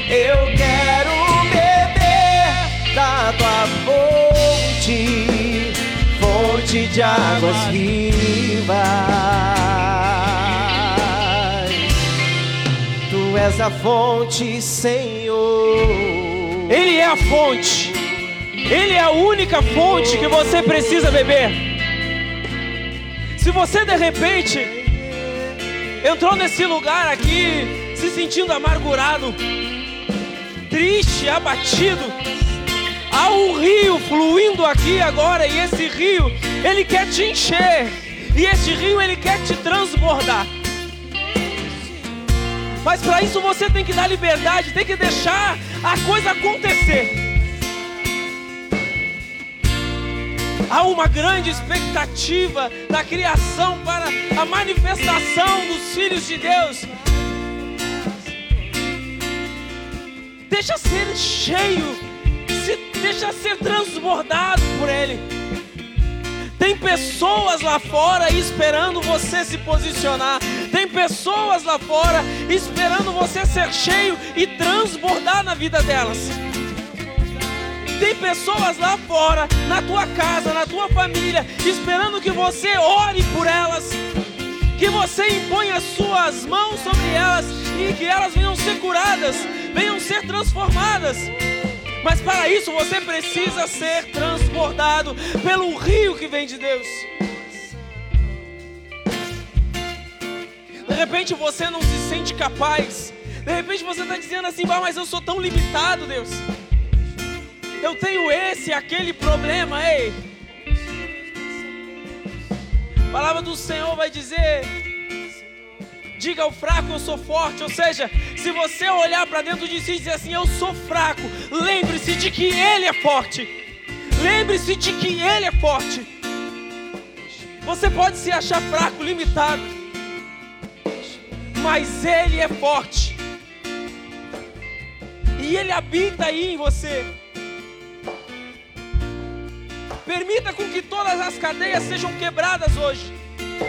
Eu quero beber da tua fonte, fonte de águas vivas. És a fonte, Senhor. Ele é a fonte. Ele é a única fonte que você precisa beber. Se você de repente entrou nesse lugar aqui se sentindo amargurado, triste, abatido, há um rio fluindo aqui agora e esse rio, ele quer te encher. E esse rio ele quer te transbordar. Mas para isso você tem que dar liberdade, tem que deixar a coisa acontecer. Há uma grande expectativa da criação para a manifestação dos filhos de Deus. Deixa ser cheio, se deixa ser transbordado por Ele. Tem pessoas lá fora esperando você se posicionar. Tem pessoas lá fora esperando você ser cheio e transbordar na vida delas. Tem pessoas lá fora, na tua casa, na tua família, esperando que você ore por elas, que você imponha as suas mãos sobre elas e que elas venham ser curadas, venham ser transformadas. Mas para isso você precisa ser transbordado pelo rio que vem de Deus. Repente você não se sente capaz. De repente você está dizendo assim, mas eu sou tão limitado, Deus. Eu tenho esse, aquele problema, ei. A palavra do Senhor vai dizer: diga ao fraco, eu sou forte. Ou seja, se você olhar para dentro de si e dizer assim, eu sou fraco, lembre-se de que Ele é forte. Lembre-se de que Ele é forte. Você pode se achar fraco, limitado, mas Ele é forte. E Ele habita aí em você. Permita com que todas as cadeias sejam quebradas hoje.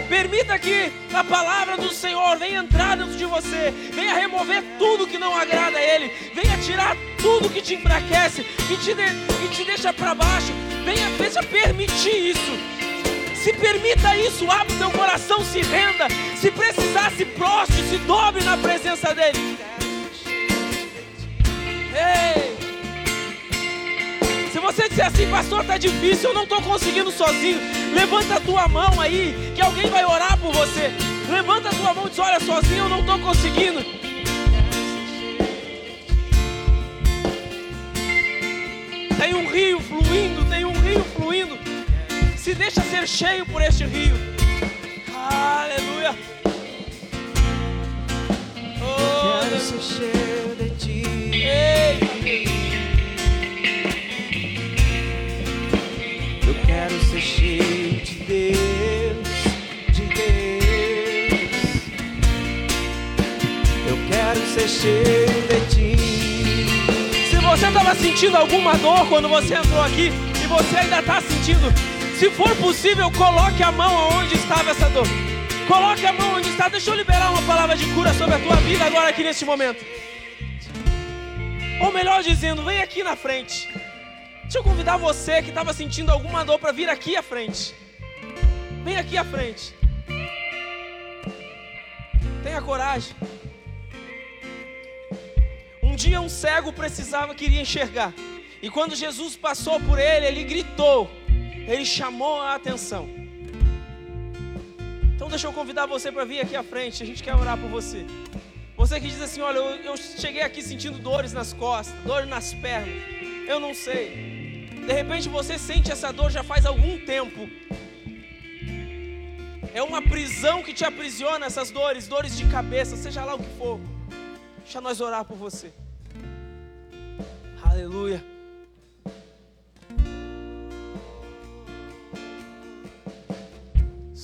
Permita que a palavra do Senhor venha entrar dentro de você, venha remover tudo que não agrada a Ele, venha tirar tudo que te enfraquece, que te, de, que te deixa para baixo, venha, venha permitir isso. Se permita isso, abra o teu coração, se renda, se precisar, se proste, se dobre na presença dEle. Ei! Se você disser assim, pastor, tá difícil, eu não estou conseguindo sozinho, levanta a tua mão aí, que alguém vai orar por você. Levanta a tua mão e diz: Olha, sozinho eu não estou conseguindo. Tem um rio fluindo, tem um. Se deixa ser cheio por este rio. Aleluia. Oh, Quero ser cheio de ti. Ei, Eu quero ser cheio de Deus, de Deus. Eu quero ser cheio de ti. Se você estava sentindo alguma dor quando você entrou aqui e você ainda está sentindo, se for possível, coloque a mão aonde estava essa dor. Coloque a mão onde está. Deixa eu liberar uma palavra de cura sobre a tua vida agora aqui neste momento. Ou melhor dizendo, vem aqui na frente. Deixa eu convidar você que estava sentindo alguma dor para vir aqui à frente. Vem aqui à frente. Tenha coragem. Um dia um cego precisava, queria enxergar. E quando Jesus passou por ele, ele gritou. Ele chamou a atenção. Então deixa eu convidar você para vir aqui à frente. A gente quer orar por você. Você que diz assim: Olha, eu, eu cheguei aqui sentindo dores nas costas, dores nas pernas. Eu não sei. De repente você sente essa dor já faz algum tempo. É uma prisão que te aprisiona essas dores, dores de cabeça, seja lá o que for. Deixa nós orar por você. Aleluia.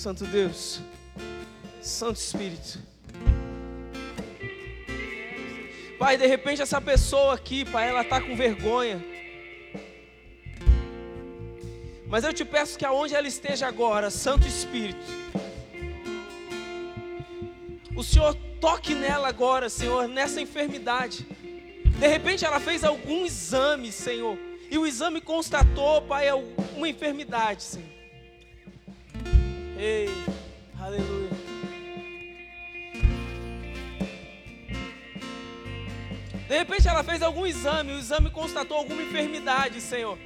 Santo Deus, Santo Espírito. Pai, de repente essa pessoa aqui, Pai, ela está com vergonha. Mas eu te peço que aonde ela esteja agora, Santo Espírito, o Senhor toque nela agora, Senhor, nessa enfermidade. De repente ela fez algum exame, Senhor, e o exame constatou, Pai, uma enfermidade, Senhor. Ei, aleluia. De repente ela fez algum exame, o exame constatou alguma enfermidade, Senhor.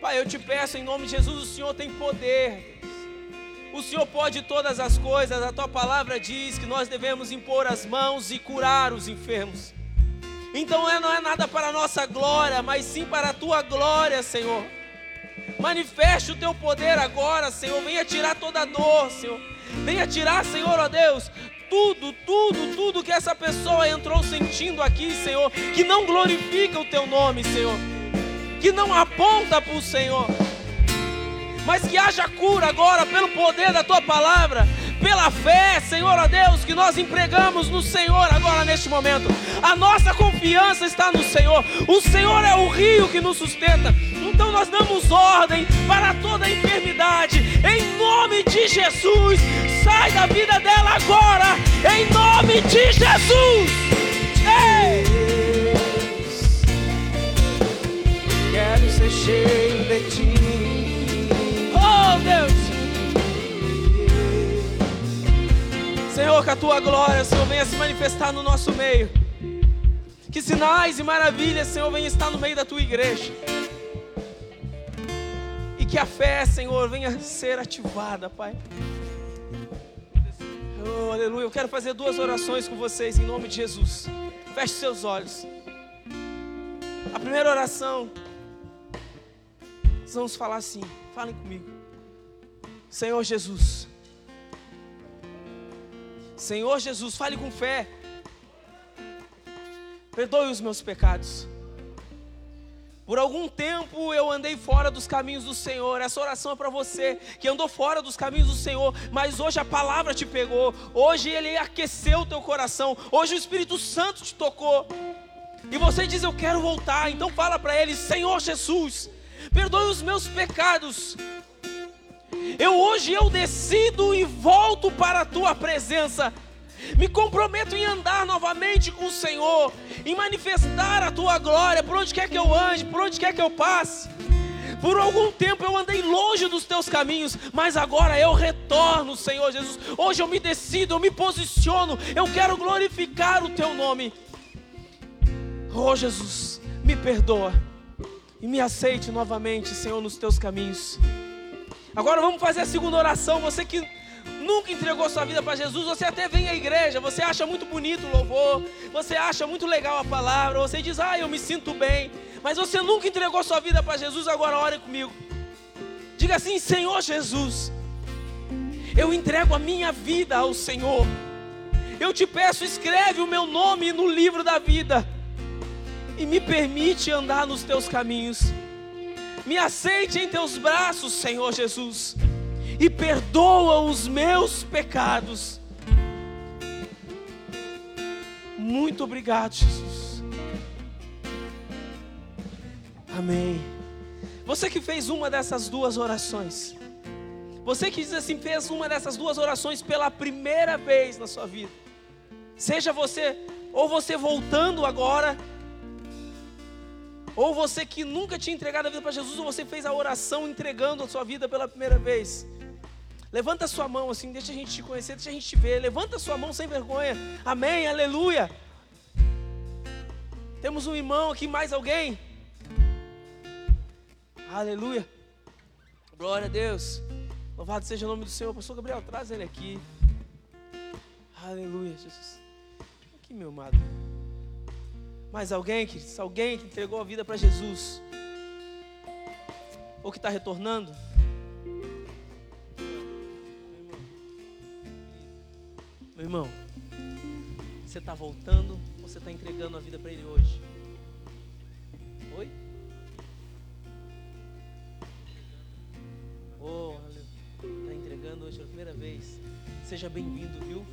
Pai, eu te peço em nome de Jesus, o Senhor tem poder. O Senhor pode todas as coisas, a tua palavra diz que nós devemos impor as mãos e curar os enfermos. Então é, não é nada para a nossa glória, mas sim para a tua glória, Senhor. Manifeste o teu poder agora, Senhor. Venha tirar toda a dor, Senhor. Venha tirar, Senhor, ó Deus, tudo, tudo, tudo que essa pessoa entrou sentindo aqui, Senhor, que não glorifica o teu nome, Senhor, que não aponta para o Senhor, mas que haja cura agora pelo poder da tua palavra, pela fé, Senhor, ó Deus, que nós empregamos no Senhor agora neste momento. A nossa confiança está no Senhor. O Senhor é o rio que nos sustenta. Então nós damos ordem para toda enfermidade, em nome de Jesus. Sai da vida dela agora, em nome de Jesus. Ei! Quero ser cheio de ti. Oh Deus! Senhor, que a tua glória, Senhor, venha se manifestar no nosso meio. Que sinais e maravilhas, Senhor, venha estar no meio da tua igreja. Que a fé, Senhor, venha ser ativada, Pai. Oh, aleluia. Eu quero fazer duas orações com vocês em nome de Jesus. Feche seus olhos. A primeira oração, nós vamos falar assim. Falem comigo. Senhor Jesus. Senhor Jesus, fale com fé. Perdoe os meus pecados. Por algum tempo eu andei fora dos caminhos do Senhor. Essa oração é para você que andou fora dos caminhos do Senhor, mas hoje a palavra te pegou. Hoje ele aqueceu o teu coração. Hoje o Espírito Santo te tocou. E você diz: Eu quero voltar. Então fala para ele: Senhor Jesus, perdoe os meus pecados. Eu hoje eu decido e volto para a tua presença. Me comprometo em andar novamente com o Senhor, em manifestar a tua glória por onde quer que eu ande, por onde quer que eu passe. Por algum tempo eu andei longe dos teus caminhos, mas agora eu retorno, Senhor Jesus. Hoje eu me decido, eu me posiciono, eu quero glorificar o teu nome. Oh Jesus, me perdoa e me aceite novamente, Senhor, nos teus caminhos. Agora vamos fazer a segunda oração. Você que nunca entregou sua vida para Jesus, você até vem à igreja, você acha muito bonito o louvor, você acha muito legal a palavra, você diz, ah, eu me sinto bem, mas você nunca entregou sua vida para Jesus, agora ore comigo. Diga assim: Senhor Jesus, eu entrego a minha vida ao Senhor. Eu te peço, escreve o meu nome no livro da vida e me permite andar nos teus caminhos. Me aceite em teus braços, Senhor Jesus, e perdoa os meus pecados. Muito obrigado, Jesus. Amém. Você que fez uma dessas duas orações, você que diz assim, fez uma dessas duas orações pela primeira vez na sua vida, seja você, ou você voltando agora, ou você que nunca tinha entregado a vida para Jesus, ou você fez a oração entregando a sua vida pela primeira vez. Levanta sua mão assim, deixa a gente te conhecer, deixa a gente te ver. Levanta sua mão sem vergonha. Amém, aleluia. Temos um irmão aqui, mais alguém? Aleluia. Glória a Deus. Louvado seja o nome do Senhor. Pastor Gabriel, traz ele aqui. Aleluia, Jesus. Aqui, meu amado. Mais alguém, queridos? Alguém que entregou a vida para Jesus? Ou que está retornando? Meu irmão, você está voltando ou você está entregando a vida para Ele hoje? Oi? Oh, está entregando hoje pela primeira vez. Seja bem-vindo, viu?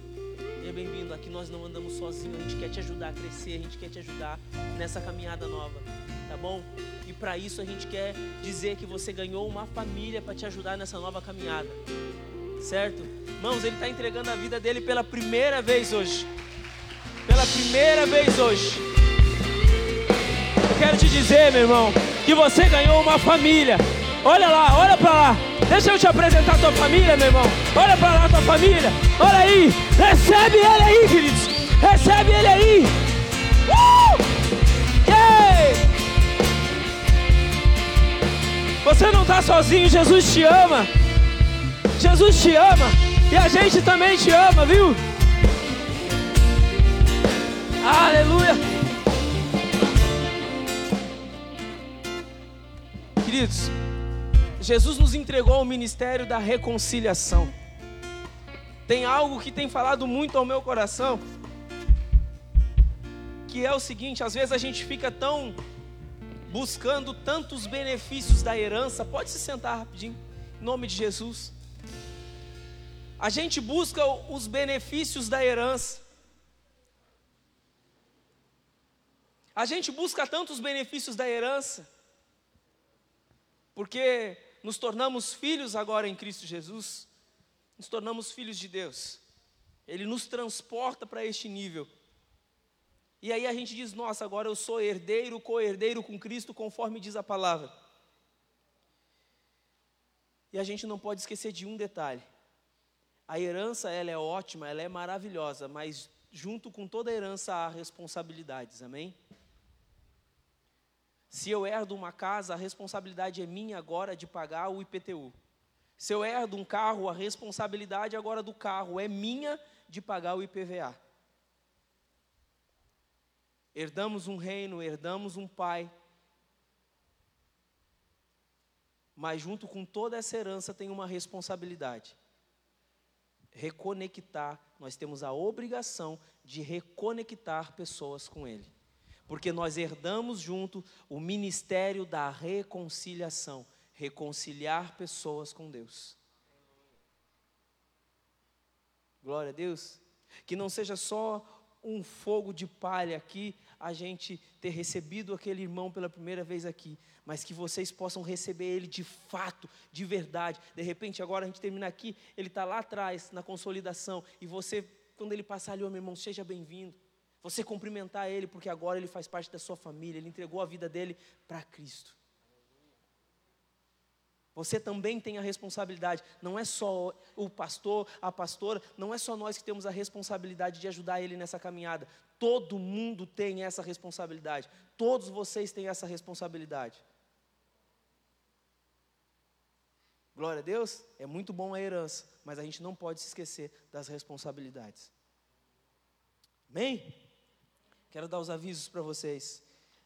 Seja bem-vindo. Aqui nós não andamos sozinhos. A gente quer te ajudar a crescer. A gente quer te ajudar nessa caminhada nova. Tá bom? E para isso a gente quer dizer que você ganhou uma família para te ajudar nessa nova caminhada. Certo? Irmãos, ele está entregando a vida dele pela primeira vez hoje. Pela primeira vez hoje. Eu quero te dizer, meu irmão, que você ganhou uma família. Olha lá, olha para lá. Deixa eu te apresentar a tua família, meu irmão. Olha para lá a tua família. Olha aí. Recebe ele aí, queridos. Recebe ele aí. Uh! Yeah! Você não está sozinho, Jesus te ama. Jesus te ama. E a gente também te ama, viu? Aleluia. Queridos, Jesus nos entregou o ministério da reconciliação. Tem algo que tem falado muito ao meu coração, que é o seguinte: às vezes a gente fica tão buscando tantos benefícios da herança. Pode se sentar rapidinho, em nome de Jesus. A gente busca os benefícios da herança. A gente busca tantos benefícios da herança, porque nos tornamos filhos agora em Cristo Jesus, nos tornamos filhos de Deus. Ele nos transporta para este nível. E aí a gente diz: Nossa, agora eu sou herdeiro, co-herdeiro com Cristo, conforme diz a palavra. E a gente não pode esquecer de um detalhe. A herança, ela é ótima, ela é maravilhosa, mas junto com toda a herança há responsabilidades, amém? Se eu herdo uma casa, a responsabilidade é minha agora de pagar o IPTU. Se eu herdo um carro, a responsabilidade agora do carro é minha de pagar o IPVA. Herdamos um reino, herdamos um pai. Mas junto com toda essa herança tem uma responsabilidade. Reconectar, nós temos a obrigação de reconectar pessoas com Ele porque nós herdamos junto o ministério da reconciliação reconciliar pessoas com Deus. Glória a Deus. Que não seja só um fogo de palha aqui, a gente ter recebido aquele irmão pela primeira vez aqui, mas que vocês possam receber ele de fato, de verdade. De repente, agora a gente termina aqui, ele está lá atrás, na consolidação, e você, quando ele passar ali, oh, meu irmão, seja bem-vindo. Você cumprimentar ele, porque agora ele faz parte da sua família, ele entregou a vida dele para Cristo. Você também tem a responsabilidade, não é só o pastor, a pastora, não é só nós que temos a responsabilidade de ajudar ele nessa caminhada. Todo mundo tem essa responsabilidade. Todos vocês têm essa responsabilidade. Glória a Deus, é muito bom a herança, mas a gente não pode se esquecer das responsabilidades. Amém? Quero dar os avisos para vocês,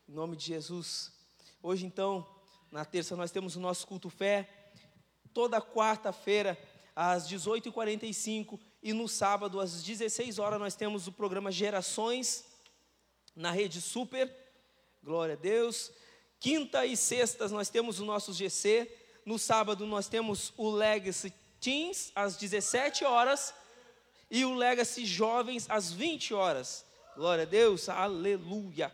em nome de Jesus. Hoje, então, na terça, nós temos o nosso culto fé, toda quarta-feira, às 18h45, e no sábado, às 16 horas, nós temos o programa Gerações, na rede Super, glória a Deus. Quinta e sextas, nós temos o nosso GC, no sábado, nós temos o Legacy Teens, às 17 horas, e o Legacy Jovens, às 20 horas. Glória a Deus, aleluia.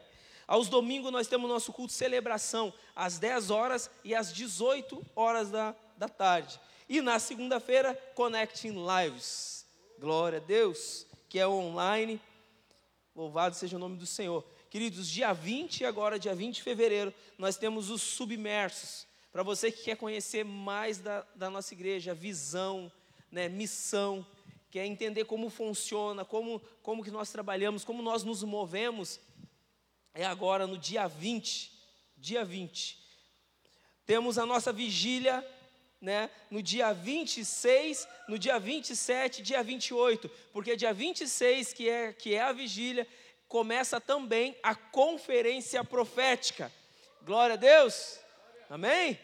Aos domingos nós temos nosso culto de celebração, às 10 horas e às 18 horas da, da tarde. E na segunda-feira, Connecting Lives. Glória a Deus, que é online. Louvado seja o nome do Senhor. Queridos, dia 20 agora, dia 20 de fevereiro, nós temos os submersos. Para você que quer conhecer mais da, da nossa igreja, visão, né, missão, quer entender como funciona, como, como que nós trabalhamos, como nós nos movemos, é agora no dia 20, dia 20. Temos a nossa vigília, né, no dia 26, no dia 27, dia 28, porque dia 26, que é, que é a vigília, começa também a conferência profética. Glória a Deus. Amém?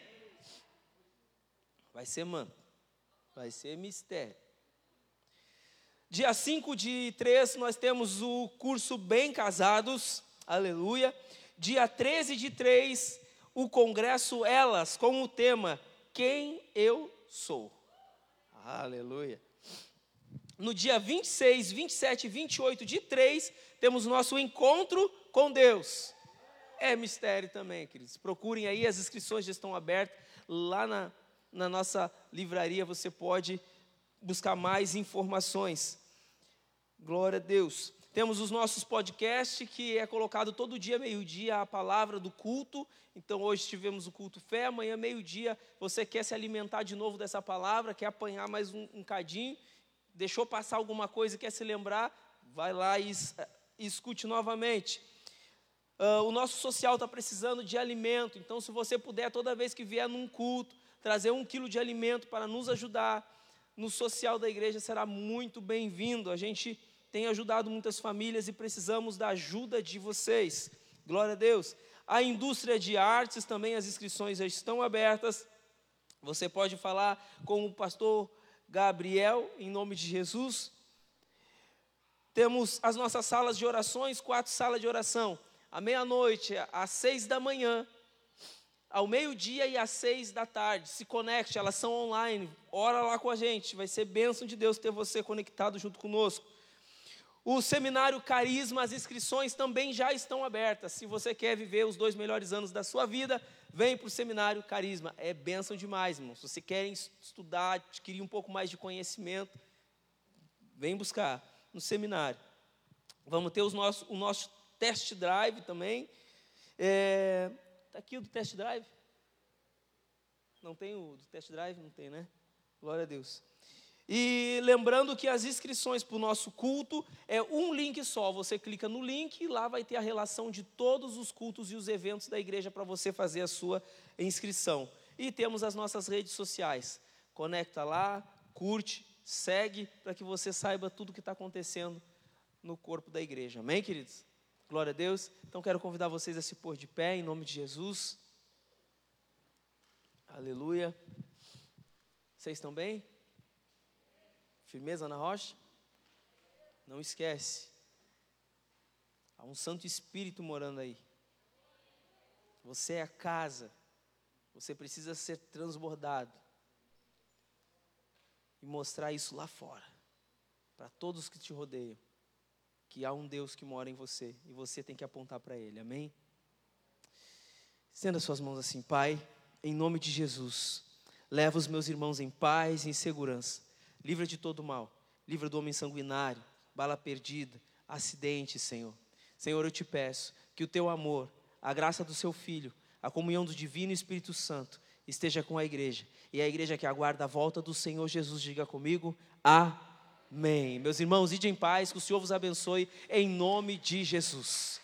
Vai ser, mano. Vai ser mistério. Dia 5 de 3, nós temos o curso Bem Casados, aleluia. Dia 13 de 3, o congresso Elas, com o tema Quem Eu Sou, aleluia. No dia 26, 27 e 28 de 3, temos nosso encontro com Deus. É mistério também, queridos. Procurem aí, as inscrições já estão abertas. Lá na, na nossa livraria você pode buscar mais informações. Glória a Deus. Temos os nossos podcasts, que é colocado todo dia, meio-dia, a palavra do culto. Então, hoje tivemos o culto fé, amanhã, meio-dia, você quer se alimentar de novo dessa palavra, quer apanhar mais um, um cadinho, deixou passar alguma coisa e quer se lembrar, vai lá e, e escute novamente. Uh, o nosso social está precisando de alimento, então, se você puder, toda vez que vier num culto, trazer um quilo de alimento para nos ajudar, no social da igreja será muito bem-vindo. A gente tem ajudado muitas famílias e precisamos da ajuda de vocês. Glória a Deus. A indústria de artes também, as inscrições já estão abertas. Você pode falar com o pastor Gabriel, em nome de Jesus. Temos as nossas salas de orações, quatro salas de oração. À meia-noite, às seis da manhã, ao meio-dia e às seis da tarde. Se conecte, elas são online. Ora lá com a gente. Vai ser bênção de Deus ter você conectado junto conosco. O seminário Carisma, as inscrições também já estão abertas. Se você quer viver os dois melhores anos da sua vida, vem para o seminário Carisma. É bênção demais, irmãos. Se você quer estudar, adquirir um pouco mais de conhecimento, vem buscar no seminário. Vamos ter o nosso test drive também. É, Está aqui o do test drive? Não tem o do test drive? Não tem, né? Glória a Deus. E lembrando que as inscrições para o nosso culto é um link só. Você clica no link e lá vai ter a relação de todos os cultos e os eventos da igreja para você fazer a sua inscrição. E temos as nossas redes sociais. Conecta lá, curte, segue, para que você saiba tudo o que está acontecendo no corpo da igreja. Amém, queridos? Glória a Deus. Então quero convidar vocês a se pôr de pé em nome de Jesus. Aleluia. Vocês estão bem? Firmeza na rocha? Não esquece. Há um Santo Espírito morando aí. Você é a casa. Você precisa ser transbordado. E mostrar isso lá fora. Para todos que te rodeiam que há um Deus que mora em você e você tem que apontar para Ele, amém? Estenda suas mãos assim, Pai, em nome de Jesus, leva os meus irmãos em paz e em segurança, livra de todo mal, livra do homem sanguinário, bala perdida, acidente, Senhor. Senhor, eu te peço que o teu amor, a graça do seu Filho, a comunhão do Divino Espírito Santo esteja com a igreja, e a igreja que aguarda a volta do Senhor Jesus, diga comigo, Amém. Meus irmãos, ide em paz, que o Senhor vos abençoe, em nome de Jesus.